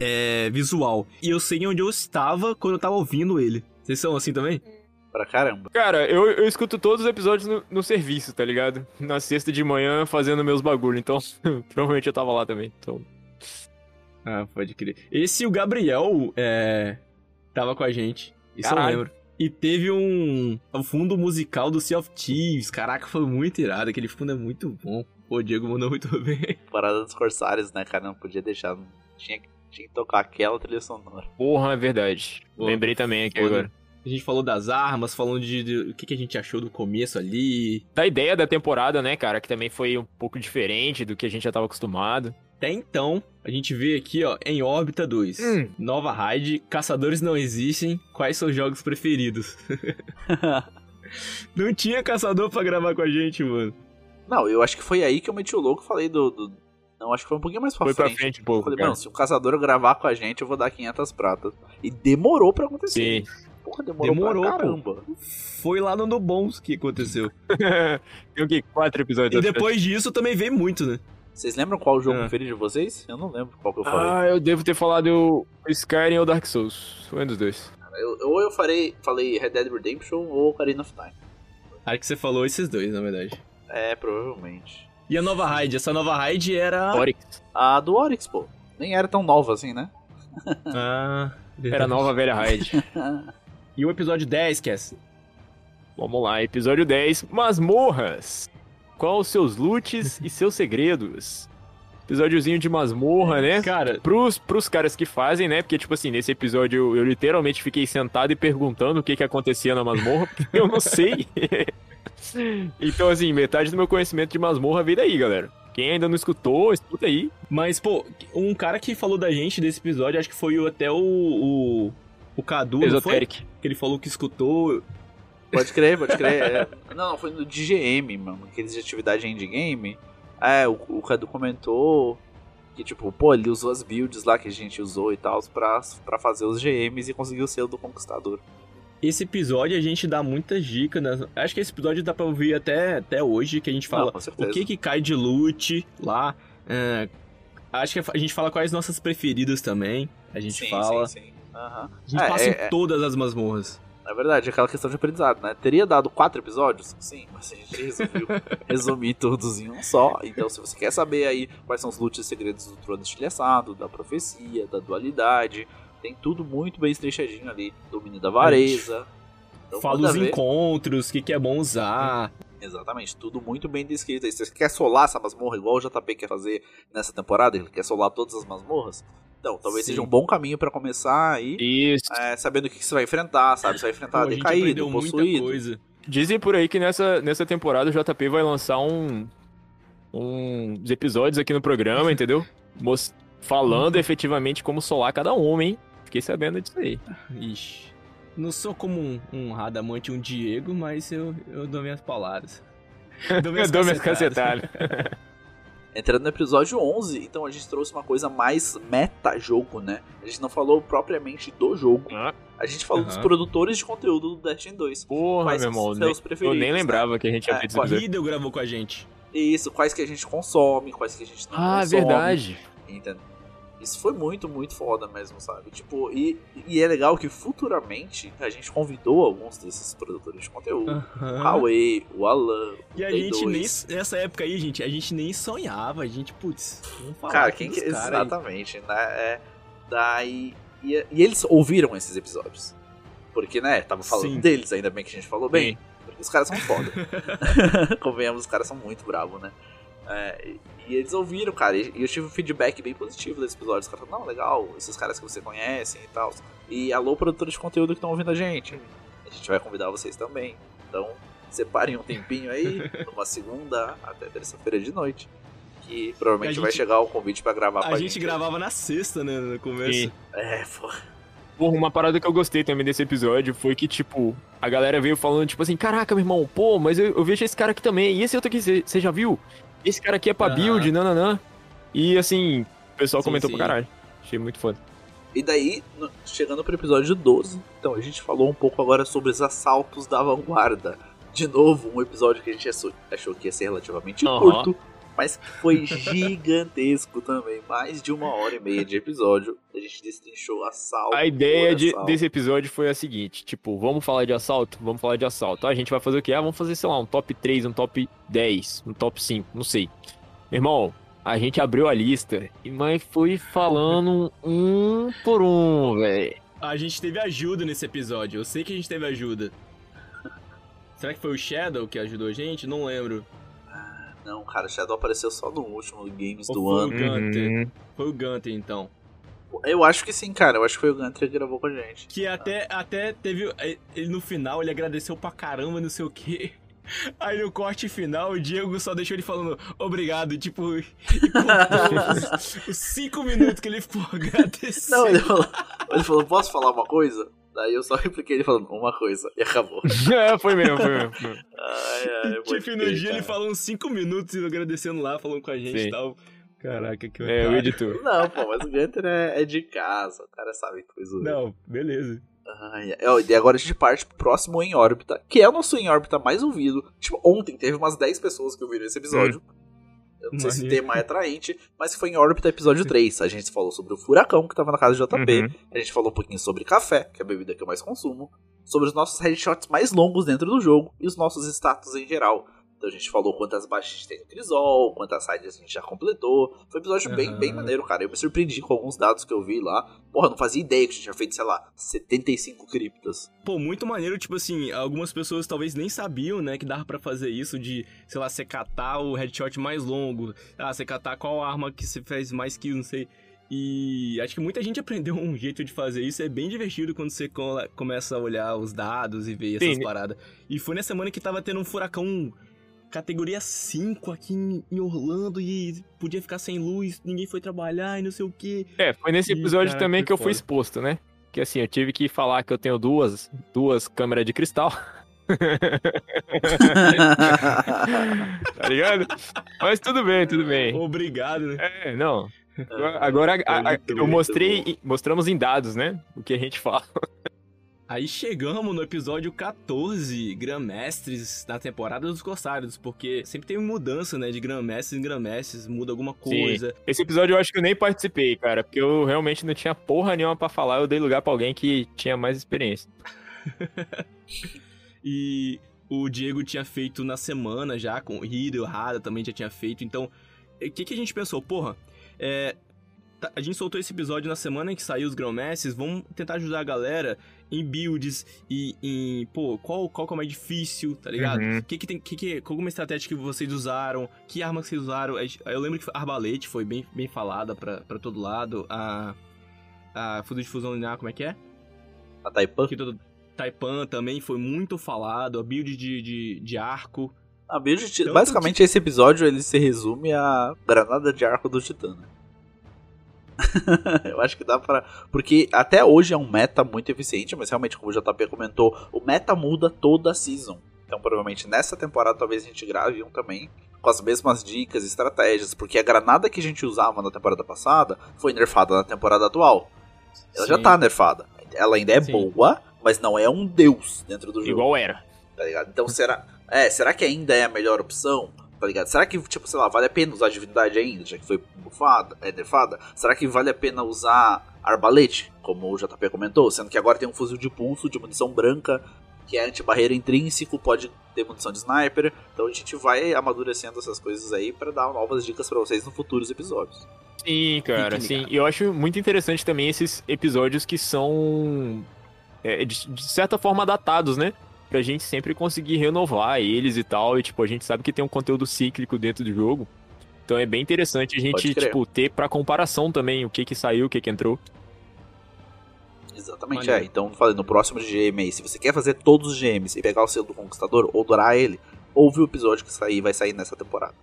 é visual. E eu sei onde eu estava quando eu tava ouvindo ele. Vocês são assim também? Pra caramba. Cara, eu, eu escuto todos os episódios no, no serviço, tá ligado? Na sexta de manhã fazendo meus bagulho, então provavelmente eu tava lá também. Então, Ah, pode crer. Esse o Gabriel é, tava com a gente. Isso Caralho. eu lembro. E teve um. O fundo musical do Sea of Thieves. Caraca, foi muito irado. Aquele fundo é muito bom. Pô, o Diego mandou muito bem. Parada dos Corsários, né, cara? Não podia deixar. não- Tinha, que- tinha que tocar aquela trilha sonora. porra, é verdade. Pô, Lembrei também aqui foda. agora. A gente falou das armas, falando de, de o que, que a gente achou do começo ali. Da ideia da temporada, né, cara, que também foi um pouco diferente do que a gente já tava acostumado. Até então, a gente vê aqui, ó, em órbita 2. Hum. Nova raid, caçadores não existem. Quais seus jogos preferidos? não tinha caçador pra gravar com a gente, mano. Não, eu acho que foi aí que eu meti o louco e falei do, do- Não, acho que foi um pouquinho mais pra Foi pra frente. frente um Eu pouco, falei, cara. mano, se um caçador gravar com a gente, eu vou dar 500 pratas. E demorou pra acontecer. Sim. Porra, demorou, Demorou, pra pô. caramba. Foi lá no No Bons que aconteceu. Tem o quê? Quatro episódios. e depois disso também veio muito, né? Vocês lembram qual o jogo Ah. preferido de vocês? Eu não lembro qual que eu falei. Ah, eu devo ter falado o Skyrim ou Dark Souls. Foi um dos dois. Eu- ou eu farei, falei Red Dead Redemption ou Ocarina of Time. Acho que você falou esses dois, na verdade. É, provavelmente. E a nova raid? Essa nova raid era. Oryx. A do Oryx, pô. Nem era tão nova assim, né? Ah. Era a nova velha raid. E o episódio 10, Cass? Vamos lá, episódio 10, Masmorras. Qual os seus loots e seus segredos? Episódiozinho de masmorra, né? Cara, Pros, pros caras que fazem, né? Porque, tipo assim, nesse episódio eu, eu literalmente fiquei sentado e perguntando o que que acontecia na masmorra, porque eu não sei. então, assim, metade do meu conhecimento de masmorra veio daí, galera. Quem ainda não escutou, escuta aí. Mas, pô, um cara que falou da gente desse episódio, acho que foi até o. O, o Cadu, não foi? Esoteric. Que ele falou que escutou. Pode crer, pode crer. É. Não, foi no DGM, mano. Aqueles de atividade endgame. É, o, o Cadu comentou que, tipo, pô, ele usou as builds lá que a gente usou e tal pra, pra fazer os GMs e conseguiu o selo do Conquistador. Esse episódio a gente dá muitas dicas. Né? Acho que esse episódio dá pra ouvir até, até hoje, que a gente fala Não, o que que cai de loot lá. é, acho que a gente fala quais nossas preferidas também. A gente sim, fala. sim, sim. Aham. A gente É, passa é, em é. todas as masmorras. Na verdade, aquela questão de aprendizado, né? Teria dado quatro episódios? Sim, mas a gente resolveu resumir todos em um só. Então, se você quer saber aí quais são os loots e segredos do trono estilhaçado, da profecia, da dualidade, tem tudo muito bem estrechadinho ali. Domínio da vareza. Então, Fala os ver. encontros, o que, que é bom usar. Exatamente, tudo muito bem descrito. Se você quer solar essa masmorra igual o JP quer fazer nessa temporada, ele quer solar todas as masmorras, então talvez Sim. seja um bom caminho pra começar aí, Isso. é, sabendo o que que você vai enfrentar, sabe? Você vai Pô, enfrentar a gente decaído, muita possuído. coisa. Dizem por aí que nessa, nessa temporada o JP vai lançar um, uns episódios aqui no programa, entendeu? Mos- falando efetivamente como solar cada um, hein? Fiquei sabendo disso aí. Ixi. Não sou como um, um Radamante, um Diego, mas eu, eu dou minhas palavras. Dou Eu dou minhas cacetadas. Entrando no episódio 11, então a gente trouxe uma coisa mais meta-jogo, né? A gente não falou propriamente do jogo. Ah, A gente falou dos Aham. produtores de conteúdo do Destiny 2. Porra, Quais meu irmão. seus eu preferidos, nem né? lembrava que a gente tinha É, feito episódio. Riddle gravou com a gente. Isso, quais que a gente consome, quais que a gente não Ah, consome. verdade. Entendeu? Isso foi muito, muito foda mesmo, sabe? Tipo, e, e é legal que futuramente a gente convidou alguns desses produtores de conteúdo. O Aham. Huawei, o Alan, E a gente nem. 2. Nessa época aí, gente, a gente nem sonhava. A gente, putz, vamos falar. Cara, quem que. cara aí. Exatamente, né? É, daí. E, e eles ouviram esses episódios. Porque, né, tava falando Sim. deles, ainda bem que a gente falou bem. Porque os caras são foda. Convenhamos, os caras são muito bravos, né? É, e, eles ouviram, cara, e eu tive um feedback bem positivo desse episódio. Os caras falaram, não, legal, esses caras que você conhece e tal. E alô, produtores de conteúdo que estão ouvindo a gente. A gente vai convidar vocês também. Então, separem um tempinho aí, numa segunda até terça-feira de noite. Que provavelmente A vai gente- chegar o convite pra gravar com A gente gravava na sexta, né, no começo. Sim. É, pô. Porra, uma parada que eu gostei também desse episódio foi que, tipo, a galera veio falando, tipo assim, caraca, meu irmão, pô, mas eu, eu vejo esse cara aqui também. E esse outro aqui, você já viu? Esse cara aqui é pra Aham. build, nananã. E assim, o pessoal Sim, comentou sim. pra caralho. Achei muito foda. E daí, chegando pro episódio 12, então a gente falou um pouco agora sobre os assaltos da vanguarda. De novo, um episódio que a gente achou, que ia ser relativamente Aham. curto, mas foi gigantesco também. Mais de uma hora e meia de episódio. A gente destrinchou assalto. A ideia de- assalto. desse episódio foi a seguinte, tipo, vamos falar de assalto? Vamos falar de assalto. Ah, a gente vai fazer o quê? Ah, vamos fazer, sei lá, um top 3, um top 10, um top 5, não sei. Meu irmão, a gente abriu a lista, e mas foi falando um por um, velho. A gente teve ajuda nesse episódio. Eu sei que a gente teve ajuda. Será que foi o Shadow que ajudou a gente? Não lembro. Não, cara, Shadow apareceu só no último Games Ou do foi ano. o Gunter? Uhum. Foi o Gunter, então. Eu acho que sim, cara. Eu acho que foi o Gunter que gravou com a gente. Que até, até teve. Ele no final, ele agradeceu pra caramba, não sei o quê. Aí no corte final, o Diego só deixou ele falando obrigado, tipo, e os, os cinco minutos que ele ficou agradecendo. Não, ele falou, ele falou, posso falar uma coisa? Daí eu só repliquei ele falando uma coisa e acabou. é, foi mesmo, foi mesmo. foi mesmo. Ai, tipo, no dia ele falou uns cinco minutos agradecendo lá, falando com a gente Sim. e tal. Caraca, que É, o editor. Não, pô, mas o Gunter é, é de casa, o cara sabe zoeira. Não, beleza. Ai. E agora a gente parte pro próximo Em Órbita, que é o nosso Em Órbita mais ouvido. Tipo, ontem teve umas 10 pessoas que ouviram esse episódio. Eu não sei se o tema é atraente, mas foi em órbita episódio 3. A gente falou sobre o furacão que tava na casa de JP. Uhum. A gente falou um pouquinho sobre café, que é a bebida que eu mais consumo. Sobre os nossos headshots mais longos dentro do jogo e os nossos status em geral. Então a gente falou quantas baixas a gente tem no Crisol, quantas sides a gente já completou. Foi um episódio bem, Aham. bem maneiro, cara. Eu me surpreendi com alguns dados que eu vi lá. Porra, não fazia ideia que a gente tinha feito, sei lá, 75 criptas. Pô, muito maneiro, tipo assim, algumas pessoas talvez nem sabiam, né, que dava pra fazer isso de, sei lá, você catar o headshot mais longo, ah, você catar qual arma que você fez mais kills, não sei. E acho que muita gente aprendeu um jeito de fazer isso, é bem divertido quando você co- começa a olhar os dados e ver essas Sim. paradas. E foi na semana que tava tendo um furacão categoria 5 aqui em em Orlando e podia ficar sem luz, ninguém foi trabalhar e não sei o que. É, foi nesse episódio caraca, também que eu fui exposto, né? Que assim, eu tive que falar que eu tenho duas, duas câmeras de cristal, tá ligado? Mas tudo bem, tudo bem. Obrigado, né? É, não. Agora a- a- eu mostrei, mostramos em dados, né? O que a gente fala. Aí chegamos no episódio 14, Grandmestres na temporada dos Corsários, porque sempre tem mudança, né, de Grandmestres em Grandmestres, muda alguma coisa. Esse episódio eu acho que eu nem participei, cara, porque eu realmente não tinha porra nenhuma pra falar, eu dei lugar pra alguém que tinha mais experiência. E o Diego tinha feito na semana já, com o Riddle, o Rada também já tinha feito. Então, o que, que a gente pensou? Porra, é, a gente soltou esse episódio na semana em que saiu os Grandmestres, vamos tentar ajudar a galera em builds e em, pô, qual, qual que é o mais difícil, tá ligado? Uhum. Que que tem, que que, qual uma estratégia que vocês usaram? Que arma que vocês usaram? Gente- Eu lembro que a Arbalete foi bem, bem falada pra, pra todo lado. A, a fuzil de fusão linear, como é que é? A Taipan? Que todo, Taipan também foi muito falado. A build de, de, de arco. A build de... Tanto Basicamente, esse episódio ele se resume a granada de arco do Titã. né? Eu acho que dá pra. Porque até hoje é um meta muito eficiente, mas realmente, como o JP comentou, o meta muda toda a season. Então, provavelmente nessa temporada, talvez a gente grave um também com as mesmas dicas e estratégias, porque a granada que a gente usava na temporada passada foi nerfada na temporada atual. Ela já Sim. tá nerfada. Ela ainda é Sim. boa, mas não é um deus dentro do jogo Igual era. tá ligado? Então será. É, será que ainda é a melhor opção? Tá ligado? Será que, tipo, sei lá, vale a pena usar divindade ainda, já que foi bufada, é nerfada? Será que vale a pena usar arbalete, como o JP comentou? Sendo que agora tem um fuzil de pulso de munição branca, que é anti-barreira intrínseco, pode ter munição de sniper. Então a gente vai amadurecendo essas coisas aí pra dar novas dicas pra vocês nos futuros episódios. Sim, cara, sim. E eu acho muito interessante também esses episódios que são, é, de, de certa forma, datados, né? Pra gente sempre conseguir renovar eles e tal. E, tipo, a gente sabe que tem um conteúdo cíclico dentro do jogo. Então é bem interessante a gente, tipo, ter pra comparação também o que que saiu, o que que entrou. Exatamente, Maneiro. é. Então, falei, no próximo GM aí, se você quer fazer todos os GMs e pegar o selo do Conquistador ou dourar ele, ouve o episódio que sair, vai sair nessa temporada.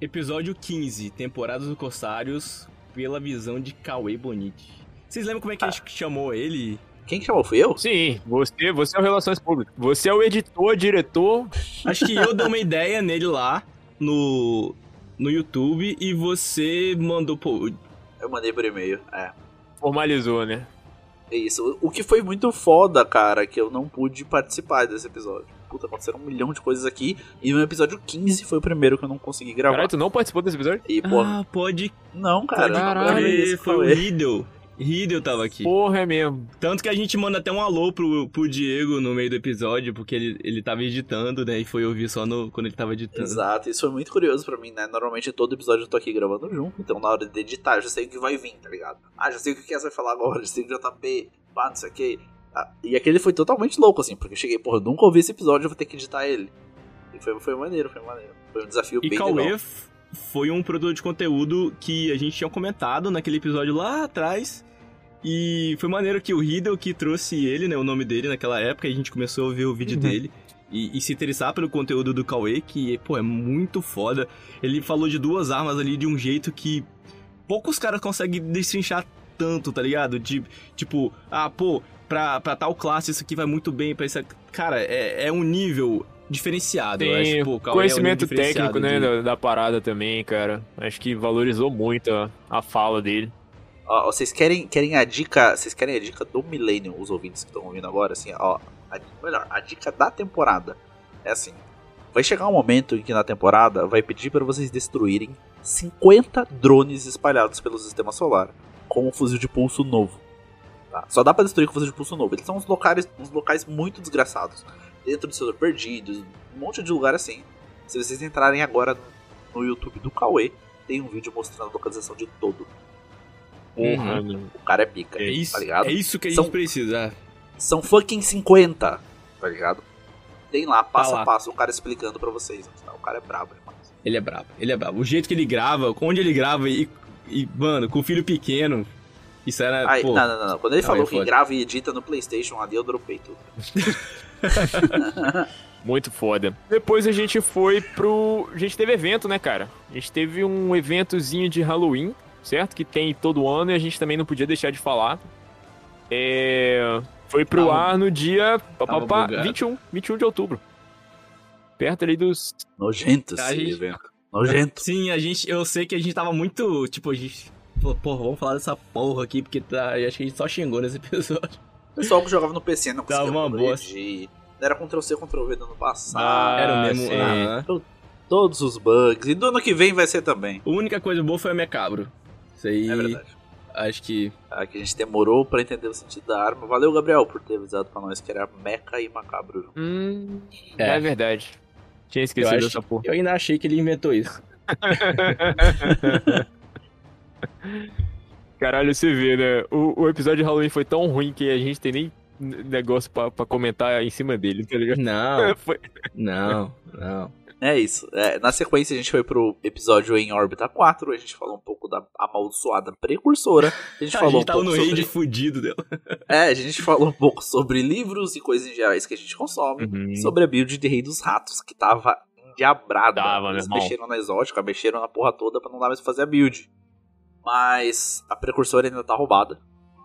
Episódio 15, Temporada dos Corsários, pela visão de Cauê Bonite. Vocês lembram como é que a gente chamou ele? Quem que chamou? Fui eu? Sim, você, você é o Relações Públicas. Você é o editor, diretor. Acho que eu dei uma ideia nele lá no, no YouTube e você mandou. Pô, Eu mandei por e-mail, é. Formalizou, né? É isso. O que foi muito foda, cara, que eu não pude participar desse episódio. Puta, aconteceram um milhão de coisas aqui. E no episódio 15 foi o primeiro que eu não consegui gravar. Caralho, tu não participou desse episódio? E, pô, ah, pode não, cara. não caralho, isso, foi Cauê. Riddle. Tava aqui. Porra, é mesmo. Tanto que a gente manda até um alô pro, pro Diego no meio do episódio, porque ele, ele tava editando, né? E foi ouvir só no, quando ele tava editando. Exato, isso foi muito curioso pra mim, né? Normalmente todo episódio eu tô aqui gravando junto, então na hora de editar eu já sei o que vai vir, tá ligado? Ah, já sei o que o Kess vai falar agora, já sei o que o JP, pá, não sei o que. Ah, e aquele foi totalmente louco, assim, porque eu cheguei, porra, eu nunca ouvi esse episódio, eu vou ter que editar ele. E foi, foi maneiro, foi maneiro. Foi um desafio E bem Cauê legal. Foi um produtor de conteúdo que a gente tinha comentado naquele episódio lá atrás. E foi maneiro que o Riddle que trouxe ele, né? O nome dele naquela época, a gente começou a ver o vídeo Uhum. dele. E, e se interessar pelo conteúdo do Cauê, que, pô, é muito foda. Ele falou de duas armas ali de um jeito que poucos caras conseguem destrinchar tanto, tá ligado? De, tipo, ah, pô, pra, pra tal classe isso aqui vai muito bem, pra aqui. Cara, é, é um nível diferenciado. eu acho, pô, é um conhecimento diferenciado técnico, né, de- da, da parada também, cara. Acho que valorizou muito a, a fala dele. Ó, vocês querem, querem a dica. Vocês querem a dica do Millennium, os ouvintes que estão ouvindo agora, assim, ó. A, melhor, a dica da temporada é assim. Vai chegar um momento em que na temporada vai pedir para vocês destruírem 50 drones espalhados pelo sistema solar com um fuzil de pulso novo. tá? Só dá pra destruir com fuzil de pulso novo. Eles são uns locais, uns locais muito desgraçados. Dentro do setor perdidos, um monte de lugar assim. Se vocês entrarem agora no YouTube do Cauê, tem um vídeo mostrando a localização de todo. Porra, Uhum. meu. O cara é pica, É isso, tá ligado? é isso que a São- gente precisa. São fucking 50, tá ligado? Tem lá, passo lá. a passo, o cara explicando pra vocês. O cara é brabo, irmão. Ele é brabo, ele é brabo. O jeito que ele grava, onde ele grava e, e mano, com o filho pequeno, isso era, Ai, pô... não, não, não. Quando ele Não, falou é que grava e edita no PlayStation ali, eu dropei tudo. Muito foda. Depois a gente foi pro. A gente teve evento, né, cara? A gente teve um eventozinho de Halloween, certo? Que tem todo ano e a gente também não podia deixar de falar. É. Foi pro Tava- ar no dia pá, pá, tava pá, bugado. 21, 21 de outubro. Perto ali dos. Nojento esse gente- evento. Nojento. Sim, a gente, eu sei que a gente tava muito, tipo, a gente... falou, Porra, vamos falar dessa porra aqui, porque tá, acho que a gente só xingou nesse episódio. O pessoal que jogava no PC não Dava conseguia uma progredir. Era Ctrl-C, Ctrl-V do ano passado. Ah, Era o mesmo... sim. aham. Todos os bugs. E do ano que vem vai ser também. A única coisa boa foi a minha cabro. Isso aí, É verdade. acho que... Ah, que a gente demorou pra entender o sentido da arma. Valeu, Gabriel, por ter avisado pra nós que era meca e macabro. junto. Hum. É. É, verdade. Tinha Eu, esquecido acho, dessa porra. eu ainda achei que ele inventou isso. Caralho, você vê, né? O, o episódio de Halloween foi tão ruim que a gente tem nem negócio pra, pra comentar em cima dele, tá ligado? Não, Foi- não, não. É isso. É, na sequência, a gente foi pro episódio em órbita 4. A gente falou um pouco da amaldiçoada precursora. A gente A falou gente um tava pouco no sobre... raid fudido dela. É, a gente falou um pouco sobre livros e coisas em gerais que a gente consome. Uhum. Sobre a build de Rei dos Ratos, que tava diabrada. Dava, Eles meu irmão. mexeram na exótica, mexeram na porra toda pra não dar mais pra fazer a build. Mas a precursora ainda tá roubada.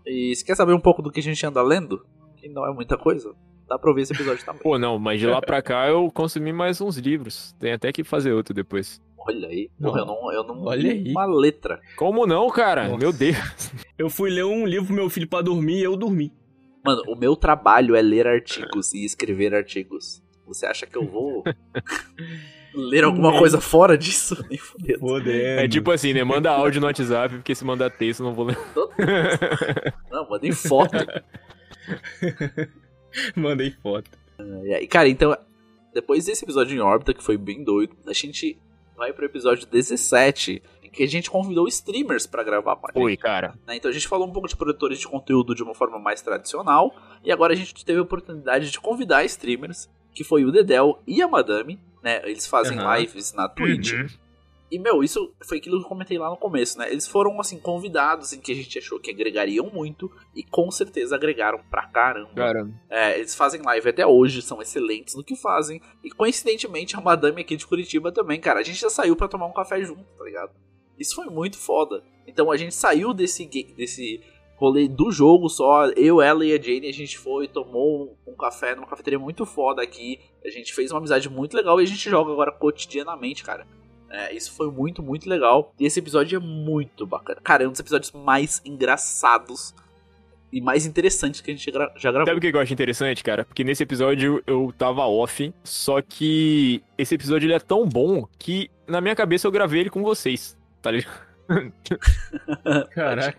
E se quer saber um pouco do que a gente anda lendo, que não é muita coisa, dá pra ouvir esse episódio também. Pô, não, mas de lá pra cá eu consumi mais uns livros. Tem até que fazer outro depois. Olha aí, porra, eu não, eu não Olha li aí. uma letra. Como não, cara? Nossa. Meu Deus. Eu fui ler um livro pro meu filho pra dormir e eu dormi. Mano, o meu trabalho é ler artigos e escrever artigos. Você acha que eu vou ler alguma Nem. coisa fora disso? Nem fudendo. Fodendo. É tipo assim, né? Manda áudio no WhatsApp, porque se mandar texto eu não vou ler. Não, mandei foto. Mandei foto. E aí, cara, então, depois desse episódio em órbita, que foi bem doido, a gente vai pro episódio 17, em que a gente convidou streamers pra gravar com a gente. Oi, cara. né? Então a gente falou um pouco de produtores de conteúdo de uma forma mais tradicional, e agora a gente teve a oportunidade de convidar streamers, que foi o Dedel e a Madame, né? Eles fazem Aham. lives na Twitch. Uhum. E, meu, isso foi aquilo que eu comentei lá no começo, né? Eles foram, assim, convidados em que a gente achou que agregariam muito, e com certeza agregaram pra caramba. Cara, É, eles fazem live até hoje, são excelentes no que fazem. E coincidentemente, a madame aqui de Curitiba também, cara. A gente já saiu pra tomar um café junto, tá ligado? Isso foi muito foda. Então a gente saiu desse, desse rolê do jogo só. Eu, ela e a Jane, a gente foi, tomou um, um café numa cafeteria muito foda aqui. A gente fez uma amizade muito legal e a gente joga agora cotidianamente, cara. É, isso foi muito, muito legal. E esse episódio é muito bacana. Cara, é um dos episódios mais engraçados e mais interessantes que a gente gra- já gravou. sabe o que eu acho interessante, cara? Porque nesse episódio eu tava off, só que esse episódio ele é tão bom que na minha cabeça eu gravei ele com vocês, tá ligado? Caraca.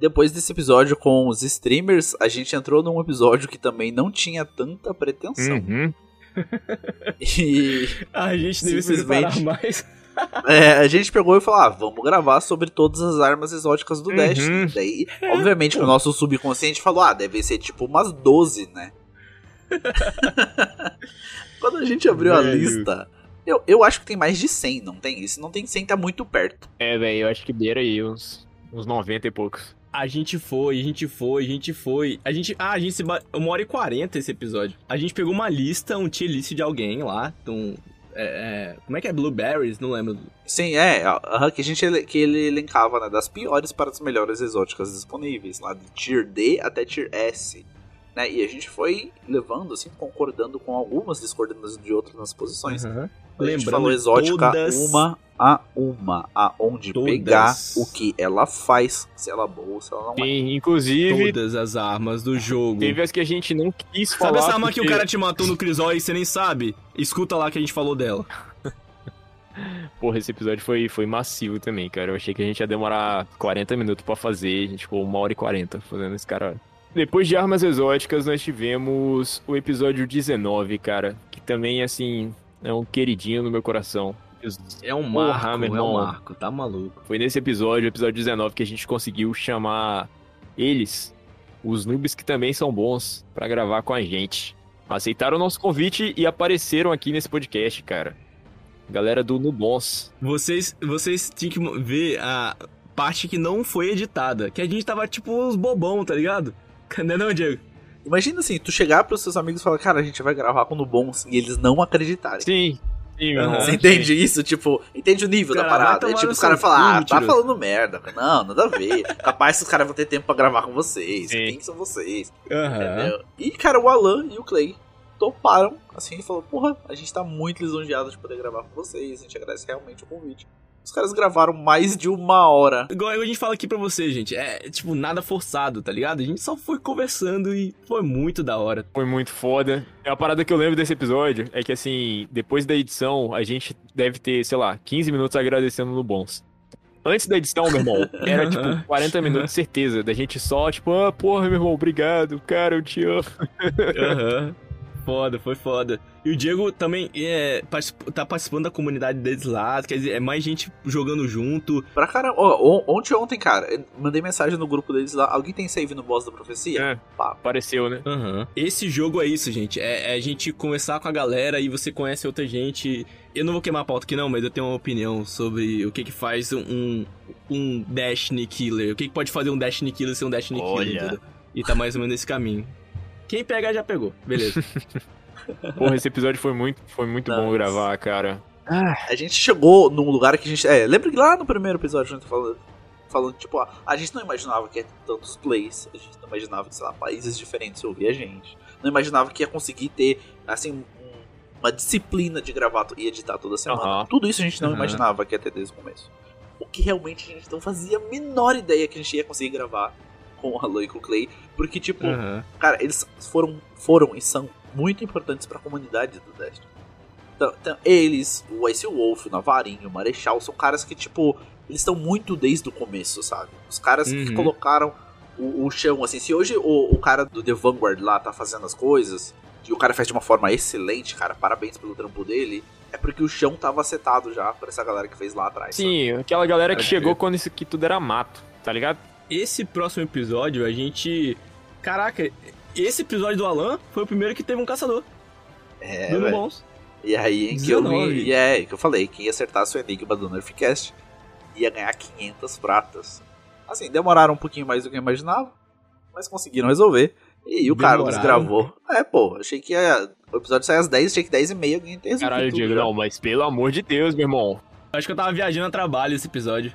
Depois desse episódio com os streamers, a gente entrou num episódio que também não tinha tanta pretensão. Uhum. E A gente devia se Simplesmente. separar mais. é, a gente pegou e falou: ah, vamos gravar sobre todas as armas exóticas do Uhum. Destiny. Daí, obviamente, que o nosso subconsciente falou: ah, deve ser tipo umas 12, né? Quando a gente abriu a Velho. lista, eu, eu acho que tem mais de 100, não tem? Se não tem 100, tá muito perto. É, velho, eu acho que beira aí uns, uns 90 e poucos. A gente foi, a gente foi, a gente foi. A gente. Ah, a gente se. Ba... Uma hora e quarenta esse episódio. A gente pegou uma lista, um tier list de alguém lá. Um, é, é, como é que é? Blueberries? Não lembro. Sim, é, aham, que a gente ele- que ele elencava, né, das piores para as melhores exóticas disponíveis, lá de Tier D até Tier S. Né, e a gente foi levando, assim, concordando com algumas, discordando de outras nas posições. Aham. A gente Lembrando falou exótica todas- uma a uma, aonde Todas. pegar, o que ela faz, se ela é boa ou se ela não é. Sim, inclusive, Todas as armas do jogo. teve as que a gente não quis Sabe falar. essa arma que o porque- cara te matou no Crisol e você nem sabe? Escuta lá que a gente falou dela. Porra, esse episódio foi, foi massivo também, cara. Eu achei que a gente ia demorar 40 minutos pra fazer, a gente ficou uma hora e 40 fazendo esse cara. Depois de armas exóticas, nós tivemos o episódio 19, cara, que também, assim, é um queridinho no meu coração. É um Porra, marco, meu é um marco, tá maluco. Foi nesse episódio, episódio 19, que a gente conseguiu chamar eles, os noobs que também são bons, pra gravar com a gente. Aceitaram o nosso convite e apareceram aqui nesse podcast, cara. Galera do Nubons. Vocês, vocês tinham que ver a parte que não foi editada. Que a gente tava tipo uns bobão, tá ligado? Não é não, Diego? Imagina assim, tu chegar pros seus amigos e falar, cara, a gente vai gravar com o Bons, e eles não acreditarem. Sim, sim, irmão. Você entende isso? Tipo, entende o nível Cara, da parada. É tipo, os caras falam, ah, tá falando merda. Não, nada a ver. Capaz que os caras vão ter tempo pra gravar com vocês. Sim. Quem que são vocês? Aham. Entendeu? E, cara, o Alan e o Clay toparam, assim, e falou, porra, a gente tá muito lisonjeado de poder gravar com vocês, a gente agradece realmente o convite. Os caras gravaram mais de uma hora. Igual a gente fala aqui pra você, gente. É tipo nada forçado, tá ligado? A gente só foi conversando e foi muito da hora. Foi muito foda. É a parada que eu lembro desse episódio é que, assim, depois da edição, a gente deve ter, sei lá, 15 minutos agradecendo no Bons. Antes da edição, meu irmão, era tipo 40 minutos, certeza, da gente só, tipo, ah, porra, meu irmão, obrigado, cara, eu te amo. Aham. Foda, foi foda. E o Diego também é, particip- tá participando da comunidade deles lá, quer dizer, é mais gente jogando junto. Pra caramba, ó, on- ontem ontem, cara, eu mandei mensagem no grupo deles lá, alguém tem save no boss da profecia? É. Pá, Apareceu, né? Aham. Esse jogo é isso, gente. É, é a gente conversar com a galera e você conhece outra gente. Eu não vou queimar a pauta aqui não, mas eu tenho uma opinião sobre o que que faz um, um Destiny Killer. O que que pode fazer um Destiny Killer ser um Destiny Olha. Killer, entendeu? E tá mais ou menos nesse caminho. Quem pegar já pegou, beleza. Porra, esse episódio foi muito, foi muito bom gravar, cara. A gente chegou num lugar que a gente. É, lembra que lá no primeiro episódio a gente tá falando, falando tipo, ah, a gente não imaginava que ia ter tantos plays, a gente não imaginava que, sei lá, países diferentes ouvir a gente. Não imaginava que ia conseguir ter, assim, um- uma disciplina de gravar e editar toda semana. Aham. Tudo isso a gente não Aham. imaginava que ia ter desde o começo. O que realmente a gente não fazia a menor ideia que a gente ia conseguir gravar com o Halo e com o Clay. Porque, tipo, Aham. Cara, eles foram, foram e são muito importantes pra comunidade do Destiny. Então, então, eles, o Ice Wolf, o Navarinho, o Marechal, são caras que, tipo, eles estão muito desde o começo, sabe? Os caras que Uhum. colocaram o, o chão, assim, se hoje o, o cara do The Vanguard lá tá fazendo as coisas, e o cara faz de uma forma excelente, cara, parabéns pelo trampo dele, é porque o chão tava setado já por essa galera que fez lá atrás. sabe? Sim, aquela galera que Pode chegou crer. quando isso aqui tudo era mato, tá ligado? Esse próximo episódio, a gente. Caraca, esse episódio do Alan foi o primeiro que teve um caçador. É, dando velho. bons. E aí em que eu 19. vi, e é, que eu falei, quem acertasse o enigma do Nerfcast ia ganhar 500 pratas. Assim, demoraram um pouquinho mais do que eu imaginava, mas conseguiram resolver. E o Carlos Demoraram? gravou. É, pô, achei que ia, o episódio saia às 10, achei que 10 e meia alguém ter resolvido Caralho, Diego, não, mas pelo amor de Deus, meu irmão. Acho que eu tava viajando a trabalho esse episódio.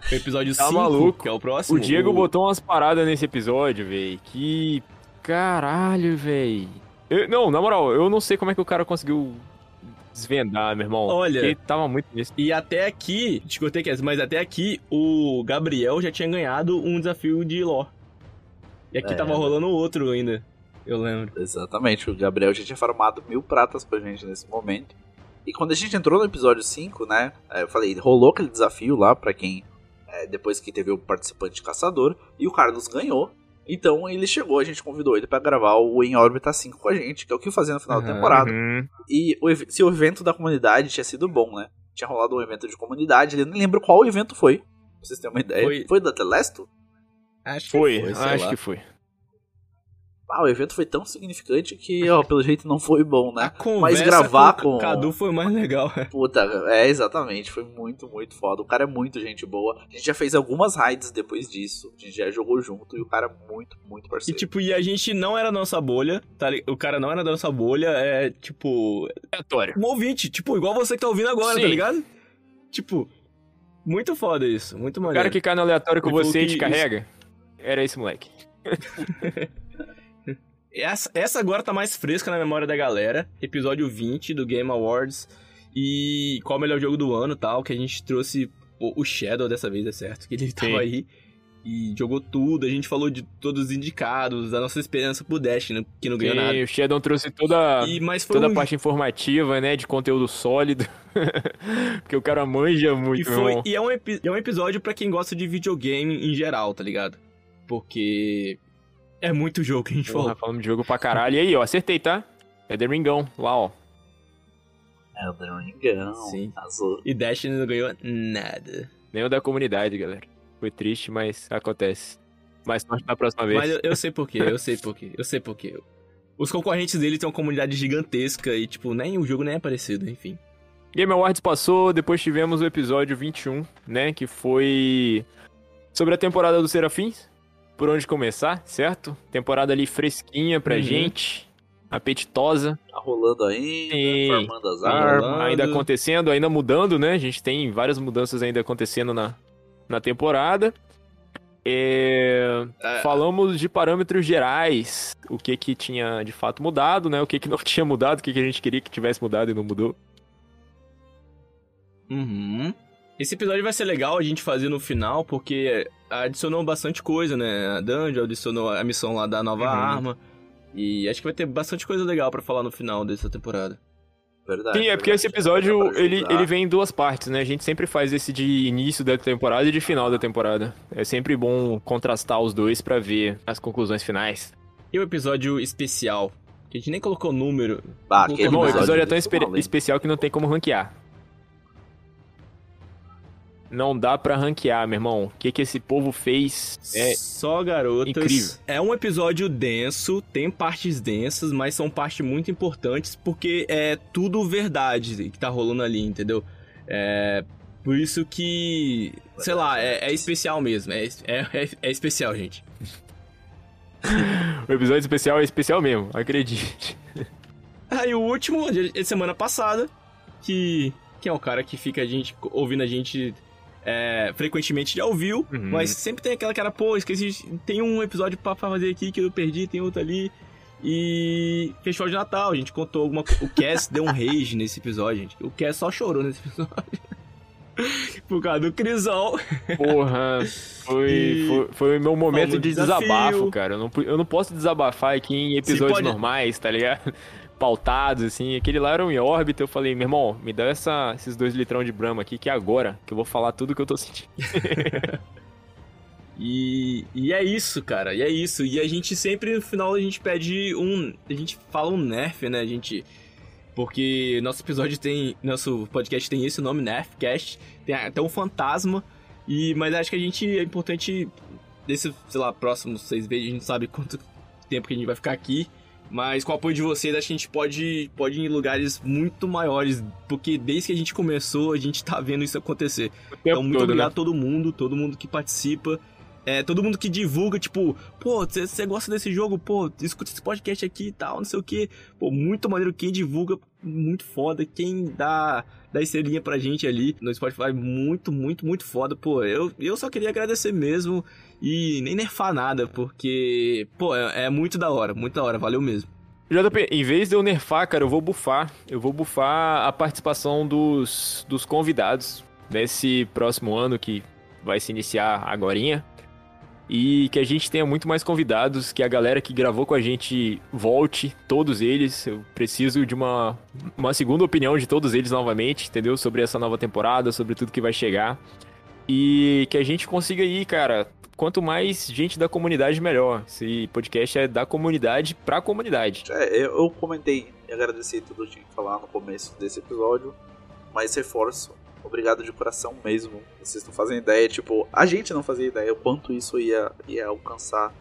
Foi o episódio Tá 5, maluco. que é o próximo. O Diego botou umas paradas nesse episódio, véi. Que. Caralho, véi. Eu- Não, na moral, eu não sei como é que o cara conseguiu desvendar, meu irmão. Olha- Porque tava muito nisso. E até aqui, cortei que mas até aqui o Gabriel já tinha ganhado um desafio de lore. E aqui É. tava rolando outro ainda, eu lembro. Exatamente, o Gabriel já tinha farmado mil pratas pra gente nesse momento. E quando a gente entrou no episódio 5, né, é, eu falei, rolou aquele desafio lá pra quem, é, depois que teve o participante caçador, e o Carlos ganhou. Então ele chegou, a gente convidou ele pra gravar o Em Órbita 5 com a gente, que é o que eu fazia no final da Aham. temporada. Uhum. E o se o evento da comunidade tinha sido bom, né? Tinha rolado um evento de comunidade, eu nem lembro qual evento foi. Pra vocês terem uma ideia. Foi- Foi, da Telesto? Acho Foi, sei acho lá. que foi. Ah, o evento foi tão significante que, ó, pelo jeito não foi bom, A né? conversa gravar com o com- Cadu foi mais legal. Puta, é exatamente, foi muito, muito foda. O cara é muito gente boa. A gente já fez algumas raids depois disso. A gente já jogou junto e o cara é muito, muito E parceiro. tipo, e a gente não era da nossa bolha, tá li- O cara não era da nossa bolha, é tipo. Aleatório. Um ouvinte, tipo, igual você que tá ouvindo agora, Sim. tá ligado? Tipo, muito foda isso, muito O maneiro. cara que cai no aleatório com você e que te carrega. Era esse moleque. Essa, essa agora tá mais fresca na memória da galera. Episódio 20 do Game Awards. E qual o melhor jogo do ano tal, que a gente trouxe o, o Shadow dessa vez, é certo? Que ele tava aí e jogou tudo. A gente falou de todos os indicados, da nossa esperança pro Destiny, que não ganhou Sim, nada. o Shadow trouxe toda, E, mas toda um, a parte informativa, né? De conteúdo sólido. Porque o cara manja muito, e, foi, e é um, é um episódio pra quem gosta de videogame em geral, tá ligado? Porque é muito jogo que a gente Porra, falou. falamos de jogo pra caralho. E aí, ó, acertei, tá? É The Ringão, lá, ó. É o The Ringão, Sim. azul. E Destiny não ganhou nada. Nem o da comunidade, galera. Foi triste, mas acontece. Mais sorte na próxima vez. Mas eu, eu sei porquê, eu sei porquê, eu sei porquê. Os concorrentes dele têm uma comunidade gigantesca e, tipo, nem o jogo nem é parecido, enfim. Game Awards passou, depois tivemos o episódio 21, né? Que foi sobre a temporada dos Serafins. Por onde começar, certo? Temporada ali fresquinha pra Uhum. gente. Apetitosa. Tá rolando ainda, Sim. formando as Tá armas. Ainda acontecendo, ainda mudando, né? A gente tem várias mudanças ainda acontecendo na, na temporada. É, É. Falamos de parâmetros gerais. O que que tinha de fato mudado, né? O que que não tinha mudado, o que que a gente queria que tivesse mudado e não mudou. Uhum. Esse episódio vai ser legal a gente fazer no final, porque adicionou bastante coisa, né? A Dungeon adicionou a missão lá da nova Uhum. arma. E acho que vai ter bastante coisa legal pra falar no final dessa temporada. Verdade. Sim, é porque verdade. esse episódio, ele, ele vem em duas partes, né? A gente sempre faz esse de início da temporada e de final da temporada. É sempre bom contrastar os dois pra ver as conclusões finais. E o episódio especial, que a gente nem colocou número. Ah, Irmão, o episódio é tão dele espe- especial que não tem como ranquear. Não dá pra ranquear, meu irmão. O que que esse povo fez é Só garotas. incrível. É um episódio denso, tem partes densas, mas são partes muito importantes porque é tudo verdade que tá rolando ali, entendeu? É. Por isso que. Sei lá, é, é especial mesmo. É, é, é, é especial, gente. O episódio especial é especial mesmo, acredite. Aí o último, de semana passada, que, que é o cara que fica a gente, ouvindo a gente é, frequentemente já ouviu, Uhum. mas sempre tem aquela cara, pô, esqueci, tem um episódio pra fazer aqui que eu perdi, tem outro ali. E festival de Natal, a gente contou alguma O Cass deu um rage nesse episódio, gente. O Cass só chorou nesse episódio. Por causa do Crisol. Porra, foi, E- foi, foi o meu momento de desafio. desabafo, cara. Eu não, eu não posso desabafar aqui em episódios pode- normais, tá ligado? Pautados, assim. Aquele lá era um órbita. Eu falei, meu irmão, me dá essa, esses dois litrão de Brahma aqui, que é agora que eu vou falar tudo que eu tô sentindo. E, e é isso, cara. E é isso. E a gente sempre, no final, a gente pede um. A gente fala um nerf, né? A gente. Porque nosso episódio tem. Nosso podcast tem esse nome, Nerfcast. Tem até um fantasma. E, mas acho que a gente é importante. Desse, sei lá, próximos seis meses, a gente sabe quanto tempo que a gente vai ficar aqui. Mas com o apoio de vocês, acho que a gente pode, pode ir em lugares muito maiores. Porque desde que a gente começou, a gente tá vendo isso acontecer. Então, muito todo, obrigado né? a todo mundo, todo mundo que participa. É, todo mundo que divulga, tipo, pô, você gosta desse jogo, pô, escuta esse podcast aqui e tal, não sei o que. Pô, muito maneiro quem divulga, muito foda. Quem dá, dá estrelinha pra gente ali no Spotify, muito, muito, muito foda. Pô, eu, eu só queria agradecer mesmo e nem nerfar nada, porque, pô, é, é muito da hora, muito da hora, valeu mesmo. JP, em vez de eu nerfar, cara, eu vou bufar. Eu vou bufar a participação dos, dos convidados nesse próximo ano que vai se iniciar agorinha. E que a gente tenha muito mais convidados, que a galera que gravou com a gente volte, todos eles. Eu preciso de uma, uma segunda opinião de todos eles novamente, entendeu? Sobre essa nova temporada, sobre tudo que vai chegar. E que a gente consiga ir, cara. Quanto mais gente da comunidade, melhor. Esse podcast é da comunidade pra comunidade. É, eu, comentei e agradeci tudo que tinha que falar no começo desse episódio, mas reforço. Obrigado de coração mesmo. Vocês não fazem ideia, tipo, a gente não fazia ideia o quanto isso ia, ia alcançar,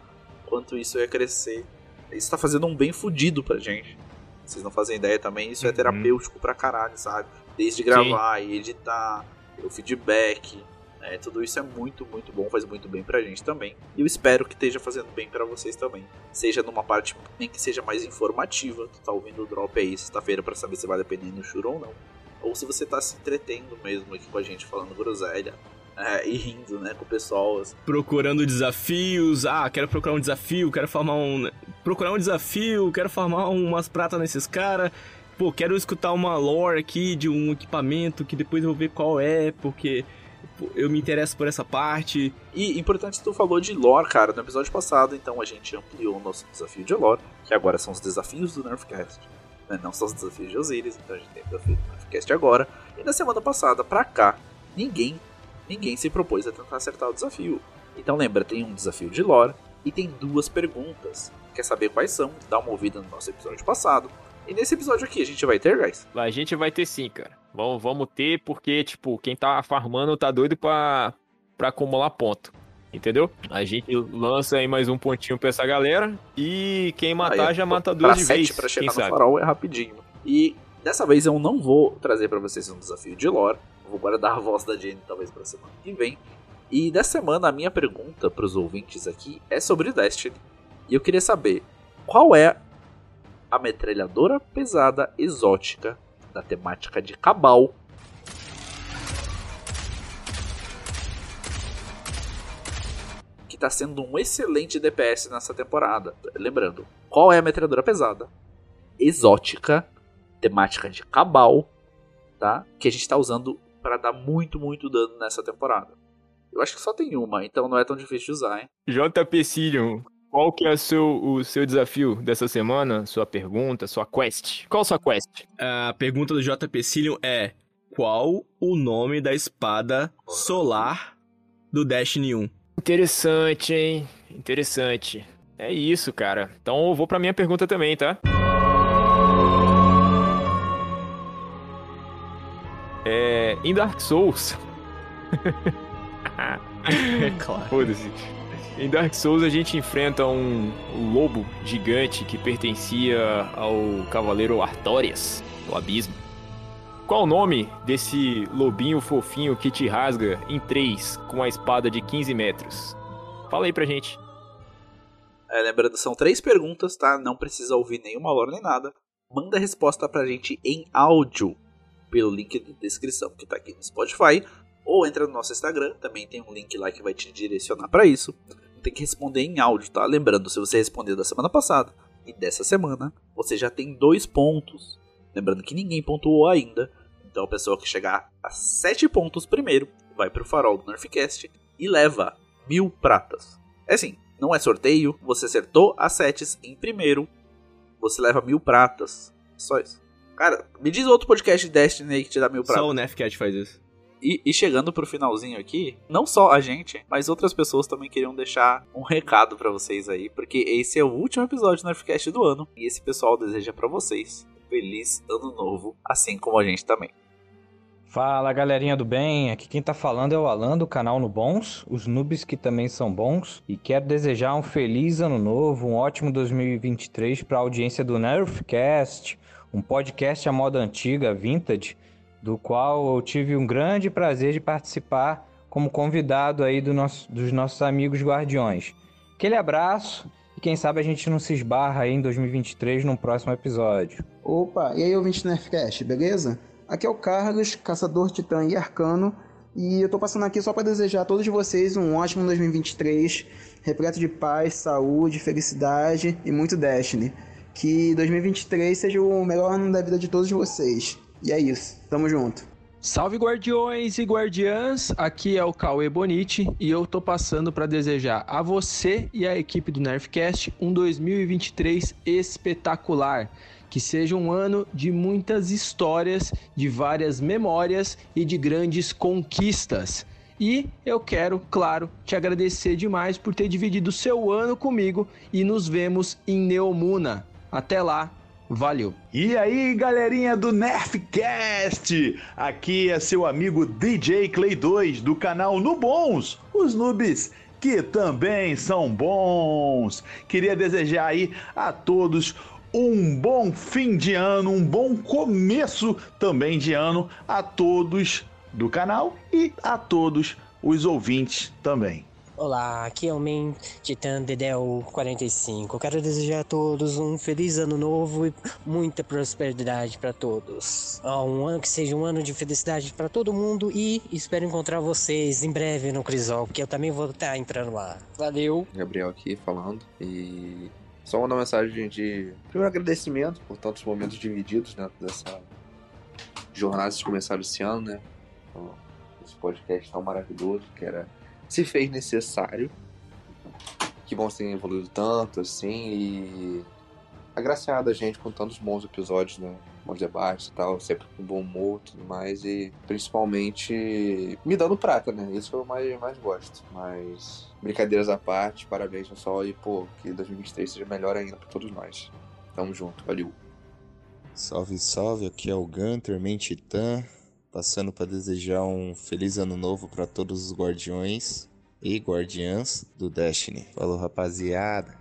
quanto isso ia crescer. Isso tá fazendo um bem fudido pra gente. Vocês não fazem ideia também, isso é Uhum. terapêutico pra caralho, sabe? Desde gravar e editar, o feedback, é, tudo isso é muito, muito bom, faz muito bem pra gente também. E eu espero que esteja fazendo bem pra vocês também. Seja numa parte nem que seja mais informativa, tu tá ouvindo o drop aí sexta-feira pra saber se vale a pena ir no churro ou não. Ou se você tá se entretendo mesmo aqui com a gente falando groselha. é, e rindo, né, com o pessoal. procurando desafios. Ah, quero procurar um desafio, quero formar um. Procurar um desafio, quero formar umas pratas nesses caras. Pô, quero escutar uma lore aqui de um equipamento que depois eu vou ver qual é, porque eu me interesso por essa parte. E importante, tu falou de lore, cara, no episódio passado, então a gente ampliou o nosso desafio de lore, que agora são os desafios do Nerfcast. né, Não são os desafios de Osiris, então a gente tem o desafio do Nerfcast agora. E na semana passada, pra cá, ninguém, ninguém se propôs a tentar acertar o desafio. Então lembra, tem um desafio de lore e tem duas perguntas. Quer saber quais são? Dá uma ouvida no nosso episódio passado. E nesse episódio aqui a gente vai ter, guys, A gente vai ter sim, cara. Vamos, vamos ter, porque, tipo, quem tá farmando tá doido pra, pra acumular ponto. Entendeu? A gente lança aí mais um pontinho pra essa galera. E quem matar Aí, já mata duas de sete vez. pra Quem chegar no sabe? farol é rapidinho. E dessa vez eu não vou trazer pra vocês um desafio de lore. Vou guardar a voz da Jenny talvez pra semana que vem. E dessa semana a minha pergunta pros ouvintes aqui é sobre Destiny. E eu queria saber qual é a metralhadora pesada exótica da temática de Cabal que tá sendo um excelente DPS nessa temporada. Lembrando, qual é a metralhadora pesada? Exótica, temática de Cabal, tá? Que a gente tá usando para dar muito, muito dano nessa temporada. Eu acho que só tem uma, então não é tão difícil de usar, hein? JP Cillion, qual que é o seu, o seu desafio dessa semana? Sua pergunta, sua quest? Qual sua quest? A pergunta do JP Cillion é: qual o nome da espada solar do Destiny 1? Interessante, hein? Interessante. É isso, cara. Então eu vou pra minha pergunta também, tá? É. Em Dark Souls. É claro. Foda-se. Em Dark Souls a gente enfrenta um, lobo gigante que pertencia ao cavaleiro Artorias, do abismo. Qual o nome desse lobinho fofinho que te rasga em três com a espada de 15 metros? Fala aí pra gente. É, lembrando, são três perguntas, tá? Não precisa ouvir nenhuma lore nem nada. manda a resposta pra gente em áudio pelo link da descrição que tá aqui no Spotify ou entra no nosso Instagram, também tem um link lá que vai te direcionar para isso. Tem que responder em áudio, tá? Lembrando, se você respondeu da semana passada e dessa semana, você já tem dois pontos. Lembrando que ninguém pontuou ainda, então a pessoa que chegar a sete pontos primeiro vai pro farol do Nerfcast e leva mil pratas. É assim, não é sorteio, você acertou as setes em primeiro, você leva mil pratas. Só isso. Cara, me diz outro podcast de Destiny aí que te dá mil pratas. Só o Nefcat faz isso. E, e, chegando pro finalzinho aqui, não só a gente, mas outras pessoas também queriam deixar um recado para vocês aí, porque esse é o último episódio do Nerfcast do ano e esse pessoal deseja para vocês feliz ano novo, assim como a gente também. Fala galerinha do bem, aqui quem tá falando é o Alan do canal No Bons, os noobs que também são bons, e quero desejar um feliz ano novo, um ótimo 2023 para a audiência do Nerfcast, um podcast à moda antiga, vintage, do qual eu tive um grande prazer de participar como convidado aí do nosso, dos nossos amigos guardiões. Aquele abraço e quem sabe a gente não se esbarra aí em 2023 num próximo episódio. Opa, e aí ouvinte do Nerfcast, beleza? Aqui é o Carlos, caçador titã e arcano, e eu tô passando aqui só para desejar a todos vocês um ótimo 2023, repleto de paz, saúde, felicidade e muito Destiny. Que 2023 seja o melhor ano da vida de todos vocês. E é isso. Tamo junto. Salve guardiões e guardiãs, aqui é o Cauê Bonite e eu tô passando para desejar a você e a equipe do Nerfcast um 2023 espetacular. Que seja um ano de muitas histórias, de várias memórias e de grandes conquistas. E eu quero, claro, te agradecer demais por ter dividido seu ano comigo e nos vemos em Neomuna. Até lá, Valeu. E aí, galerinha do Nerfcast! Aqui é seu amigo DJ Clay 2 do canal No Bons, os noobs que também são bons. Queria desejar aí a todos um bom fim de ano, um bom começo também de ano a todos do canal e a todos os ouvintes também. Olá, aqui é o Men Titan Dedel 45. Quero desejar a todos um feliz ano novo e muita prosperidade para todos. Um ano que seja um ano de felicidade para todo mundo e espero encontrar vocês em breve no Crisol, porque eu também vou estar entrando lá. Valeu. Gabriel aqui falando e só mandar uma mensagem de primeiro agradecimento por tantos momentos divididos né, dessa jornada que começaram esse ano, né? Esse podcast tão maravilhoso que era se fez necessário. Que bom ter evoluído tanto, assim, e agraciado a gente com tantos bons episódios, né? Bons debates e tal, sempre com bom humor e tudo mais, e principalmente me dando prata, né? Isso que eu mais, mais gosto. Mas, brincadeiras à parte, parabéns, pessoal, e pô, que 2023 seja melhor ainda para todos nós. Tamo junto, valeu. Salve, salve, aqui é o Gunter, Mentitã, passando para desejar um feliz ano novo para todos os guardiões e guardiãs do Destiny. Falou, rapaziada.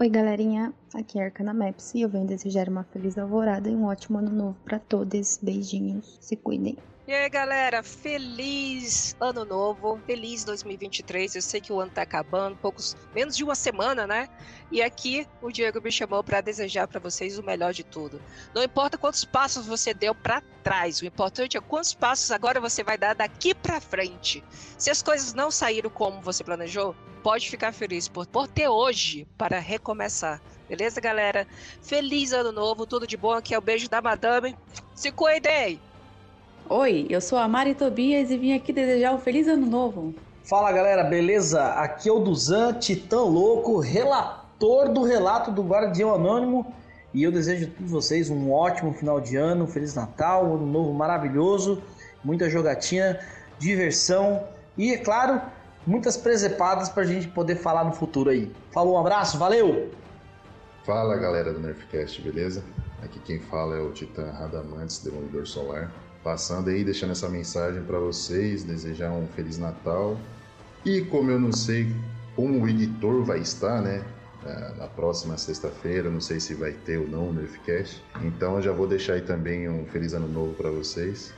Oi, galerinha. Aqui é a Arcana Maps e eu venho desejar uma feliz alvorada e um ótimo ano novo para todos. Beijinhos. Se cuidem. E aí, galera, feliz ano novo, feliz 2023. Eu sei que o ano tá acabando, poucos menos de uma semana, né? E aqui o Diego me chamou para desejar para vocês o melhor de tudo. Não importa quantos passos você deu para trás, o importante é quantos passos agora você vai dar daqui para frente. Se as coisas não saíram como você planejou, pode ficar feliz por, por ter hoje para recomeçar. Beleza, galera? Feliz ano novo, tudo de bom. Aqui é o beijo da madame. Se cuidem! Oi, eu sou a Mari Tobias e vim aqui desejar um feliz ano novo. Fala galera, beleza? Aqui é o Duzan, Titã Louco, relator do relato do Guardião Anônimo. E eu desejo a todos vocês um ótimo final de ano, um Feliz Natal, um ano novo maravilhoso, muita jogatina, diversão e, é claro, muitas presepadas pra gente poder falar no futuro aí. Falou, um abraço, valeu! Fala galera do Nerfcast, beleza? Aqui quem fala é o Titã Radamantes, Demolidor Solar passando aí, deixando essa mensagem para vocês, desejar um Feliz Natal. E como eu não sei como o editor vai estar, né? Na próxima sexta-feira, não sei se vai ter ou não o Nerfcast. Então eu já vou deixar aí também um Feliz Ano Novo para vocês.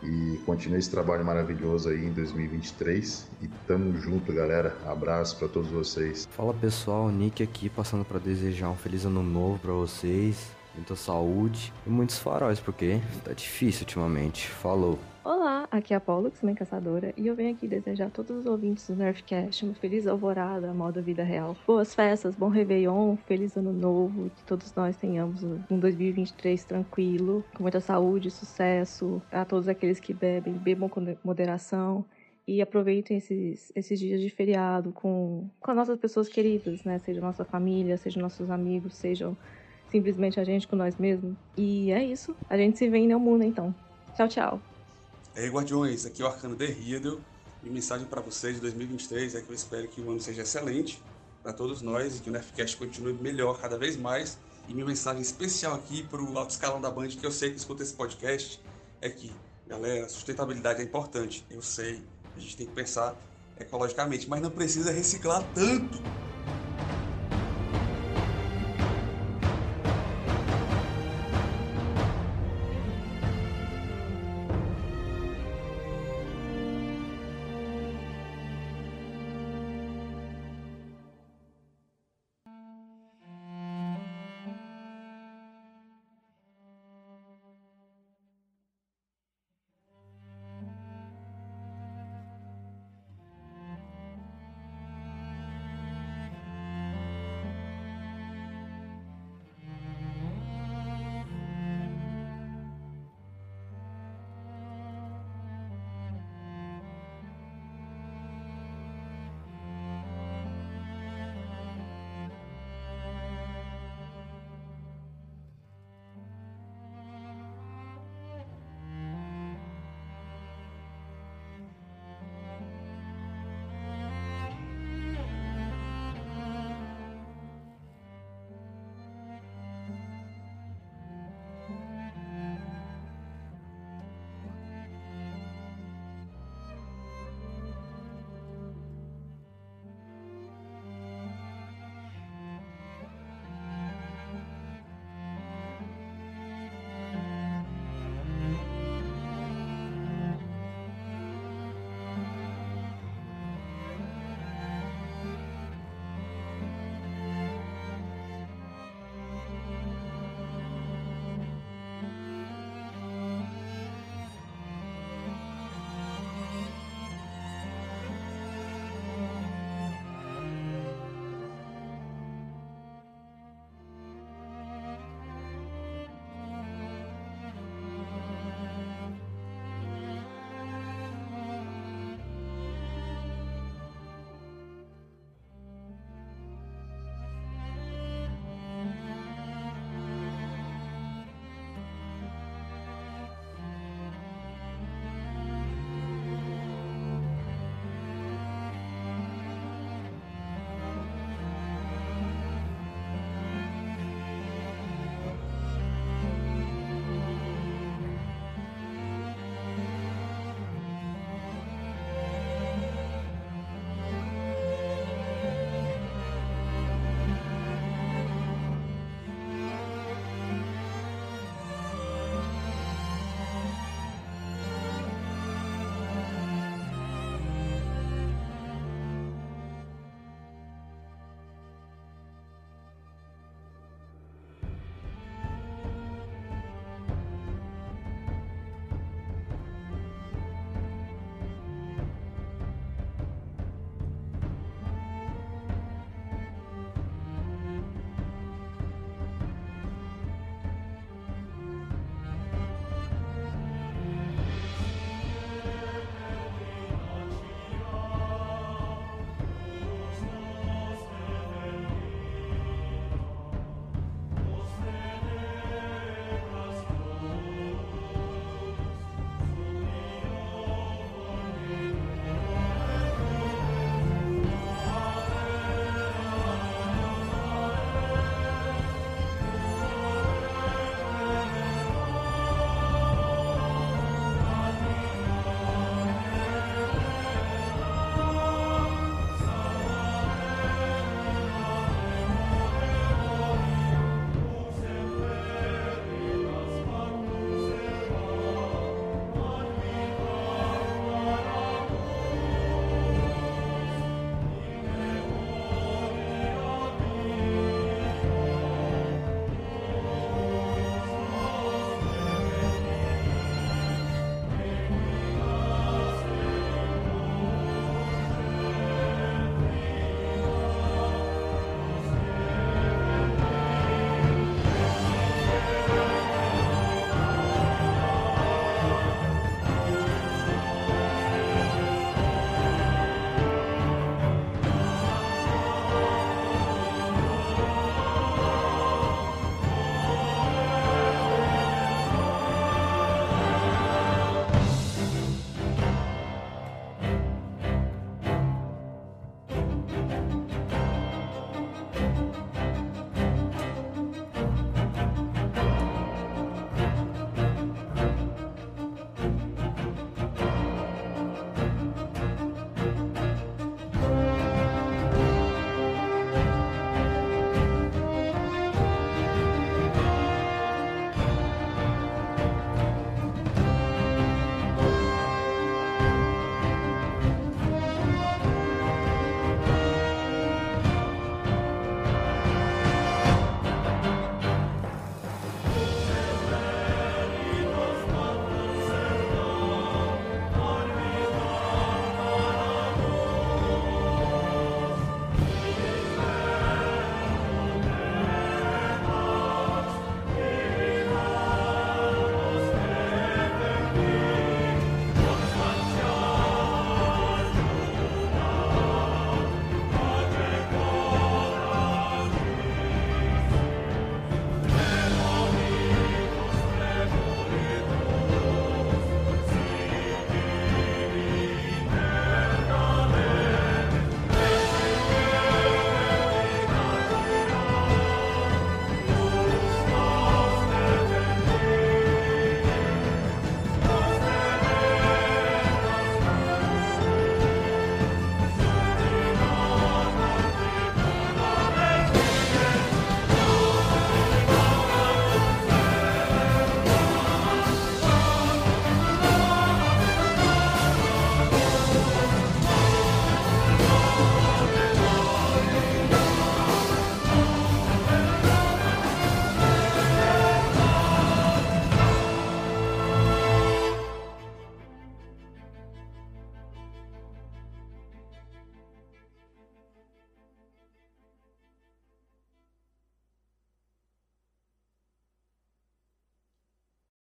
E continue esse trabalho maravilhoso aí em 2023. E tamo junto, galera. Abraço para todos vocês. Fala pessoal, Nick aqui passando para desejar um feliz ano novo para vocês muita saúde e muitos faróis, porque tá difícil ultimamente. Falou. Olá, aqui é a Paula, também caçadora, e eu venho aqui desejar a todos os ouvintes do Nerfcast uma feliz alvorada, moda vida real. Boas festas, bom Réveillon, feliz ano novo, que todos nós tenhamos um 2023 tranquilo, com muita saúde, sucesso. A todos aqueles que bebem, bebam com moderação e aproveitem esses, esses dias de feriado com, com as nossas pessoas queridas, né? Seja nossa família, seja nossos amigos, sejam simplesmente a gente com nós mesmos. E é isso. A gente se vê em Neomuna, então. Tchau, tchau. E aí, Guardiões, aqui é o Arcano Riddle. E mensagem para vocês de 2023 é que eu espero que o ano seja excelente para todos nós e que o Nerfcast continue melhor cada vez mais. E minha mensagem especial aqui para o alto escalão da Band, que eu sei que escuta esse podcast, é que, galera, sustentabilidade é importante. Eu sei, a gente tem que pensar ecologicamente, mas não precisa reciclar tanto